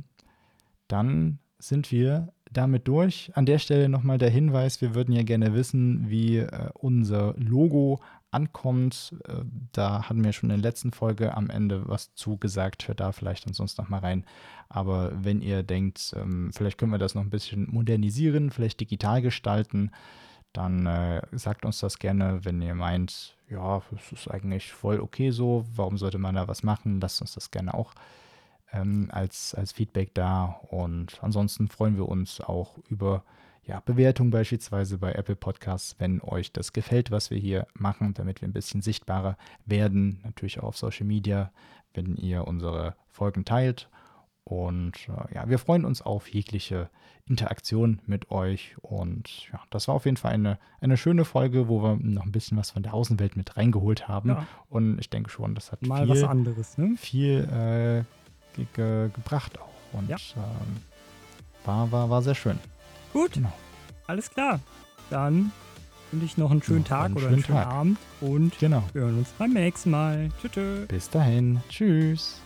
dann sind wir damit durch. An der Stelle nochmal der Hinweis, wir würden ja gerne wissen, wie äh, unser Logo ankommt. Äh, da hatten wir schon in der letzten Folge am Ende was zugesagt. Hört da vielleicht ansonsten nochmal rein. Aber wenn ihr denkt, ähm, vielleicht können wir das noch ein bisschen modernisieren, vielleicht digital gestalten, dann äh, sagt uns das gerne, wenn ihr meint, ja, es ist eigentlich voll okay so, warum sollte man da was machen? Lasst uns das gerne auch ähm, als, als Feedback da. Und ansonsten freuen wir uns auch über ja, Bewertungen beispielsweise bei Apple Podcasts, wenn euch das gefällt, was wir hier machen, damit wir ein bisschen sichtbarer werden. Natürlich auch auf Social Media, wenn ihr unsere Folgen teilt und äh, ja, wir freuen uns auf jegliche Interaktion mit euch. Und ja, das war auf jeden Fall eine, eine schöne Folge, wo wir noch ein bisschen was von der Außenwelt mit reingeholt haben. Ja. Und ich denke schon, das hat mal viel, was anderes, ne? viel äh, ge ge gebracht auch. Und ja. ähm, war, war, war sehr schön. Gut, genau. alles klar. Dann wünsche ich noch einen schönen noch Tag einen oder schönen einen schönen Tag. Abend und genau. wir hören uns beim nächsten Mal. Tschüss. Bis dahin. Tschüss.